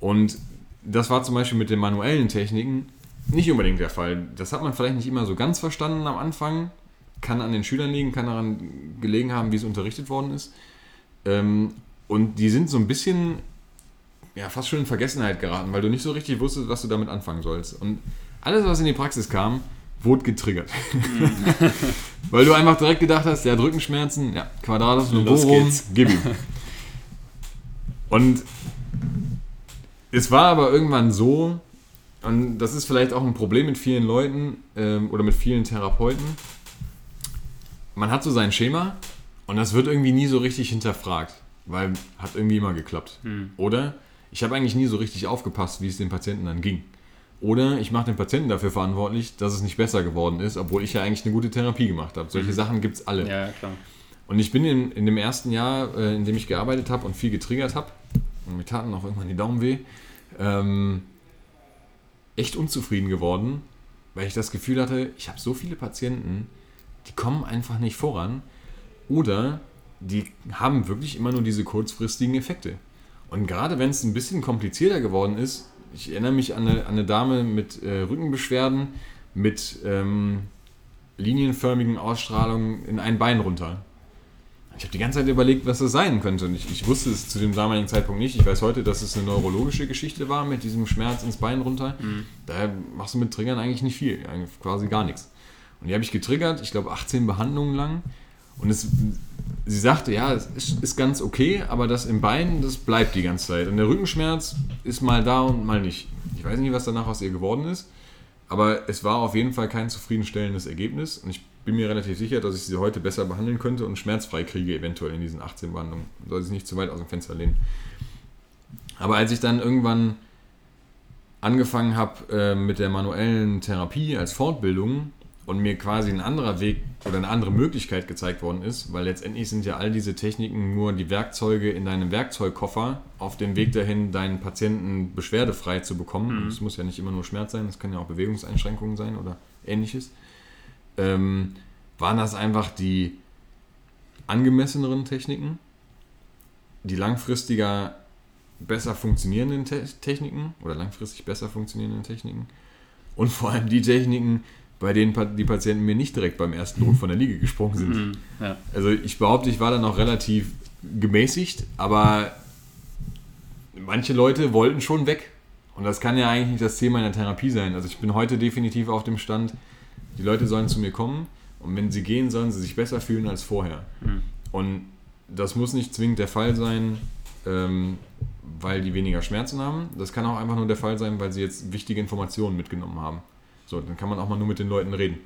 Und das war zum Beispiel mit den manuellen Techniken nicht unbedingt der Fall. Das hat man vielleicht nicht immer so ganz verstanden am Anfang. Kann an den Schülern liegen, kann daran gelegen haben, wie es unterrichtet worden ist. Ähm, und die sind so ein bisschen, ja, fast schon in Vergessenheit geraten, weil du nicht so richtig wusstest, was du damit anfangen sollst. Und alles, was in die Praxis kam, wurde getriggert. Mhm. weil du einfach direkt gedacht hast, ja, Rückenschmerzen, ja, Quadratus, Borum, gib ihm. Und es war aber irgendwann so, und das ist vielleicht auch ein Problem mit vielen Leuten ähm, oder mit vielen Therapeuten, man hat so sein Schema und das wird irgendwie nie so richtig hinterfragt, weil hat irgendwie immer geklappt. Hm. Oder ich habe eigentlich nie so richtig aufgepasst, wie es dem Patienten dann ging. Oder ich mache den Patienten dafür verantwortlich, dass es nicht besser geworden ist, obwohl ich ja eigentlich eine gute Therapie gemacht habe. Solche mhm. Sachen gibt es alle. Ja, klar. Und ich bin in, in dem ersten Jahr, äh, in dem ich gearbeitet habe und viel getriggert habe, mir taten auch irgendwann die Daumen weh, ähm, echt unzufrieden geworden, weil ich das Gefühl hatte, ich habe so viele Patienten, die kommen einfach nicht voran oder die haben wirklich immer nur diese kurzfristigen Effekte. Und gerade wenn es ein bisschen komplizierter geworden ist, ich erinnere mich an eine, an eine Dame mit äh, Rückenbeschwerden, mit ähm, linienförmigen Ausstrahlungen in ein Bein runter. Ich habe die ganze Zeit überlegt, was das sein könnte. Und ich, ich, wusste es zu dem damaligen Zeitpunkt nicht. Ich weiß heute, dass es eine neurologische Geschichte war mit diesem Schmerz ins Bein runter. Mhm. Daher machst du mit Triggern eigentlich nicht viel, eigentlich quasi gar nichts. Und die habe ich getriggert, ich glaube 18 Behandlungen lang. Und es, sie sagte, ja, es ist, ist, ganz okay, aber das im Bein, das bleibt die ganze Zeit. Und der Rückenschmerz ist mal da und mal nicht. Ich weiß nicht, was danach aus ihr geworden ist, aber es war auf jeden Fall kein zufriedenstellendes Ergebnis. Und ich bin mir relativ sicher, dass ich sie heute besser behandeln könnte und schmerzfrei kriege, eventuell in diesen 18 Behandlungen. Soll sich nicht zu weit aus dem Fenster lehnen. Aber als ich dann irgendwann angefangen habe äh, mit der manuellen Therapie als Fortbildung, und mir quasi ein anderer Weg oder eine andere Möglichkeit gezeigt worden ist, weil letztendlich sind ja all diese Techniken nur die Werkzeuge in deinem Werkzeugkoffer auf dem Weg dahin, deinen Patienten beschwerdefrei zu bekommen. Es mhm. muss ja nicht immer nur Schmerz sein, es kann ja auch Bewegungseinschränkungen sein oder ähnliches. Ähm, waren das einfach die angemesseneren Techniken, die langfristiger besser funktionierenden Te Techniken oder langfristig besser funktionierenden Techniken und vor allem die Techniken, bei denen die Patienten mir nicht direkt beim ersten Druck von der Liege gesprungen sind. Mhm, ja. Also ich behaupte, ich war dann auch relativ gemäßigt, aber manche Leute wollten schon weg. Und das kann ja eigentlich nicht das Ziel meiner Therapie sein. Also ich bin heute definitiv auf dem Stand, die Leute sollen zu mir kommen und wenn sie gehen, sollen sie sich besser fühlen als vorher. Mhm. Und das muss nicht zwingend der Fall sein, ähm, weil die weniger Schmerzen haben. Das kann auch einfach nur der Fall sein, weil sie jetzt wichtige Informationen mitgenommen haben. So, dann kann man auch mal nur mit den Leuten reden.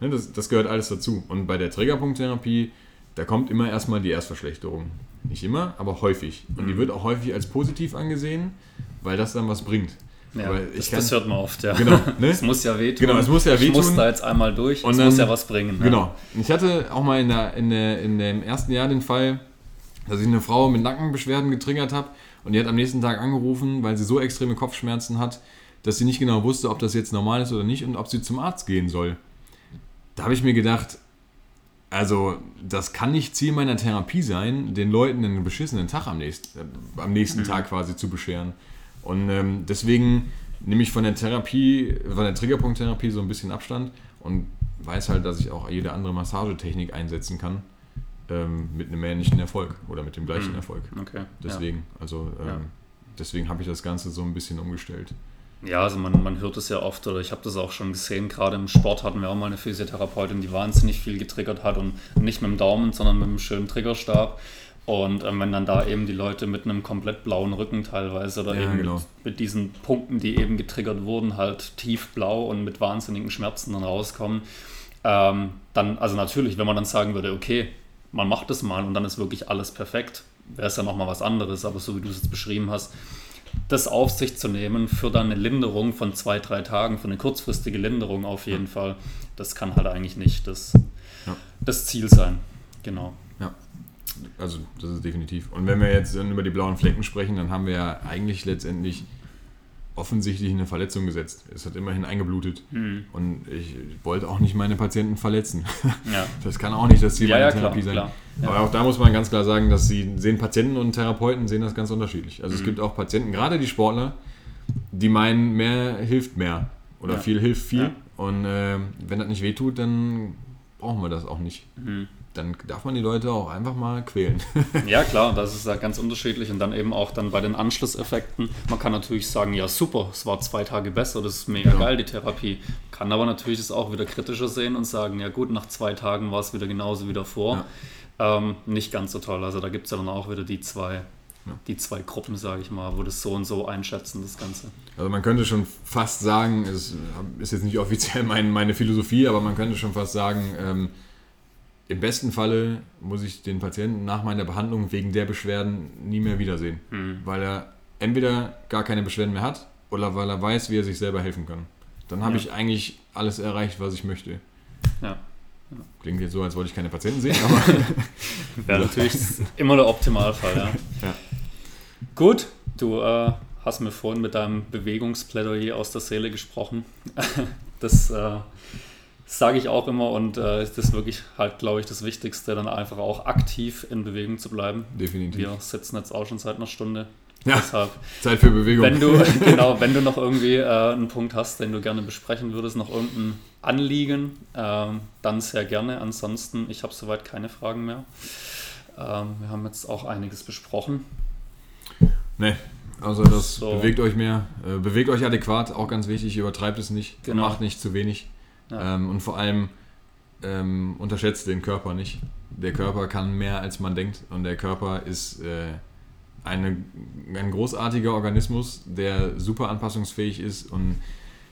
Ne, das, das gehört alles dazu. Und bei der Trägerpunkttherapie, da kommt immer erstmal die Erstverschlechterung. Nicht immer, aber häufig. Und die mhm. wird auch häufig als positiv angesehen, weil das dann was bringt. Ja, das, kann, das, hört man oft, ja. Genau, ne? Es muss ja wehtun. Genau, es muss ja wehtun. Ich muss da jetzt einmal durch, und es muss ja was bringen. Ne? Genau. Ich hatte auch mal in, der, in, der, in dem ersten Jahr den Fall, dass ich eine Frau mit Nackenbeschwerden getriggert habe und die hat am nächsten Tag angerufen, weil sie so extreme Kopfschmerzen hat, dass sie nicht genau wusste, ob das jetzt normal ist oder nicht und ob sie zum Arzt gehen soll. Da habe ich mir gedacht, also das kann nicht Ziel meiner Therapie sein, den Leuten einen beschissenen Tag am nächsten, äh, am nächsten mhm. Tag quasi zu bescheren. Und ähm, deswegen nehme ich von der Therapie, von der Triggerpunkttherapie so ein bisschen Abstand und weiß halt, dass ich auch jede andere Massagetechnik einsetzen kann ähm, mit einem ähnlichen Erfolg oder mit dem gleichen mhm. Erfolg. Okay. Deswegen, ja. also ähm, ja. deswegen habe ich das Ganze so ein bisschen umgestellt. Ja, also man, man hört es ja oft, oder ich habe das auch schon gesehen, gerade im Sport hatten wir auch mal eine Physiotherapeutin, die wahnsinnig viel getriggert hat und nicht mit dem Daumen, sondern mit einem schönen Triggerstab. Und ähm, wenn dann da eben die Leute mit einem komplett blauen Rücken teilweise oder ja, eben genau. mit, mit, diesen Punkten, die eben getriggert wurden, halt tiefblau und mit wahnsinnigen Schmerzen dann rauskommen, ähm, dann, also natürlich, wenn man dann sagen würde, okay, man macht das mal und dann ist wirklich alles perfekt, wäre es ja nochmal was anderes, aber so wie du es jetzt beschrieben hast, das auf sich zu nehmen für dann eine Linderung von zwei, drei Tagen, für eine kurzfristige Linderung auf jeden Fall, das kann halt eigentlich nicht das, ja. das Ziel sein. Genau. Ja, also das ist definitiv. Und wenn wir jetzt dann über die blauen Flecken sprechen, dann haben wir ja eigentlich letztendlich offensichtlich eine Verletzung gesetzt. Es hat immerhin eingeblutet. Mhm. Und ich wollte auch nicht meine Patienten verletzen. Ja. Das kann auch nicht das Ziel ja, meiner ja, Therapie klar, sein. Klar. Aber auch da muss man ganz klar sagen, dass sie sehen Patienten und Therapeuten sehen das ganz unterschiedlich. Also mhm. es gibt auch Patienten, gerade die Sportler, die meinen, mehr hilft mehr. Oder viel hilft viel. Und äh, wenn das nicht wehtut, dann brauchen wir das auch nicht. Mhm dann darf man die Leute auch einfach mal quälen. ja, klar, das ist ja ganz unterschiedlich. Und dann eben auch dann bei den Anschlusseffekten. Man kann natürlich sagen, ja super, es war zwei Tage besser, das ist mega ja. geil, die Therapie. Kann aber natürlich es auch wieder kritischer sehen und sagen, ja gut, nach zwei Tagen war es wieder genauso wie davor. Ja. Ähm, nicht ganz so toll. Also da gibt es ja dann auch wieder die zwei, ja. die zwei Gruppen, sage ich mal, wo das so und so einschätzen, das Ganze. Also man könnte schon fast sagen, es ist jetzt nicht offiziell mein, meine Philosophie, aber man könnte schon fast sagen, ähm, im besten Falle muss ich den Patienten nach meiner Behandlung wegen der Beschwerden nie mehr wiedersehen, mhm. weil er entweder gar keine Beschwerden mehr hat oder weil er weiß, wie er sich selber helfen kann. Dann habe Ja. ich eigentlich alles erreicht, was ich möchte. Ja. Klingt jetzt so, als wollte ich keine Patienten sehen, aber Wäre natürlich immer der Optimalfall, ja. Ja. Gut, du äh, hast mir vorhin mit deinem Bewegungsplädoyer aus der Seele gesprochen. Das äh, sage ich auch immer und äh, das ist wirklich halt, glaube ich, das Wichtigste, dann einfach auch aktiv in Bewegung zu bleiben. definitiv. Wir sitzen jetzt auch schon seit einer Stunde. Ja, Deshalb, Zeit für Bewegung. wenn du, genau, wenn du noch irgendwie äh, einen Punkt hast, den du gerne besprechen würdest, noch irgendein Anliegen, ähm, dann sehr gerne. Ansonsten, ich habe soweit keine Fragen mehr. Ähm, wir haben jetzt auch einiges besprochen. Nee, also das So. bewegt euch mehr. Äh, bewegt euch adäquat, auch ganz wichtig. Übertreibt es nicht. Genau. Macht nicht zu wenig. Ja. Ähm, und vor allem ähm, unterschätzt den Körper nicht. Der Körper kann mehr, als man denkt. Und der Körper ist äh, eine, ein großartiger Organismus, der super anpassungsfähig ist und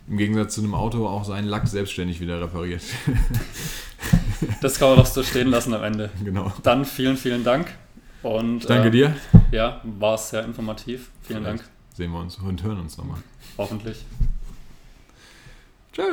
im Gegensatz zu einem Auto auch seinen Lack selbstständig wieder repariert. Das kann man doch so stehen lassen am Ende. genau. Dann vielen, vielen Dank. Und Ich danke äh, dir. Ja, war sehr informativ. Vielen Dank. Sehen wir uns und hören uns nochmal. Hoffentlich.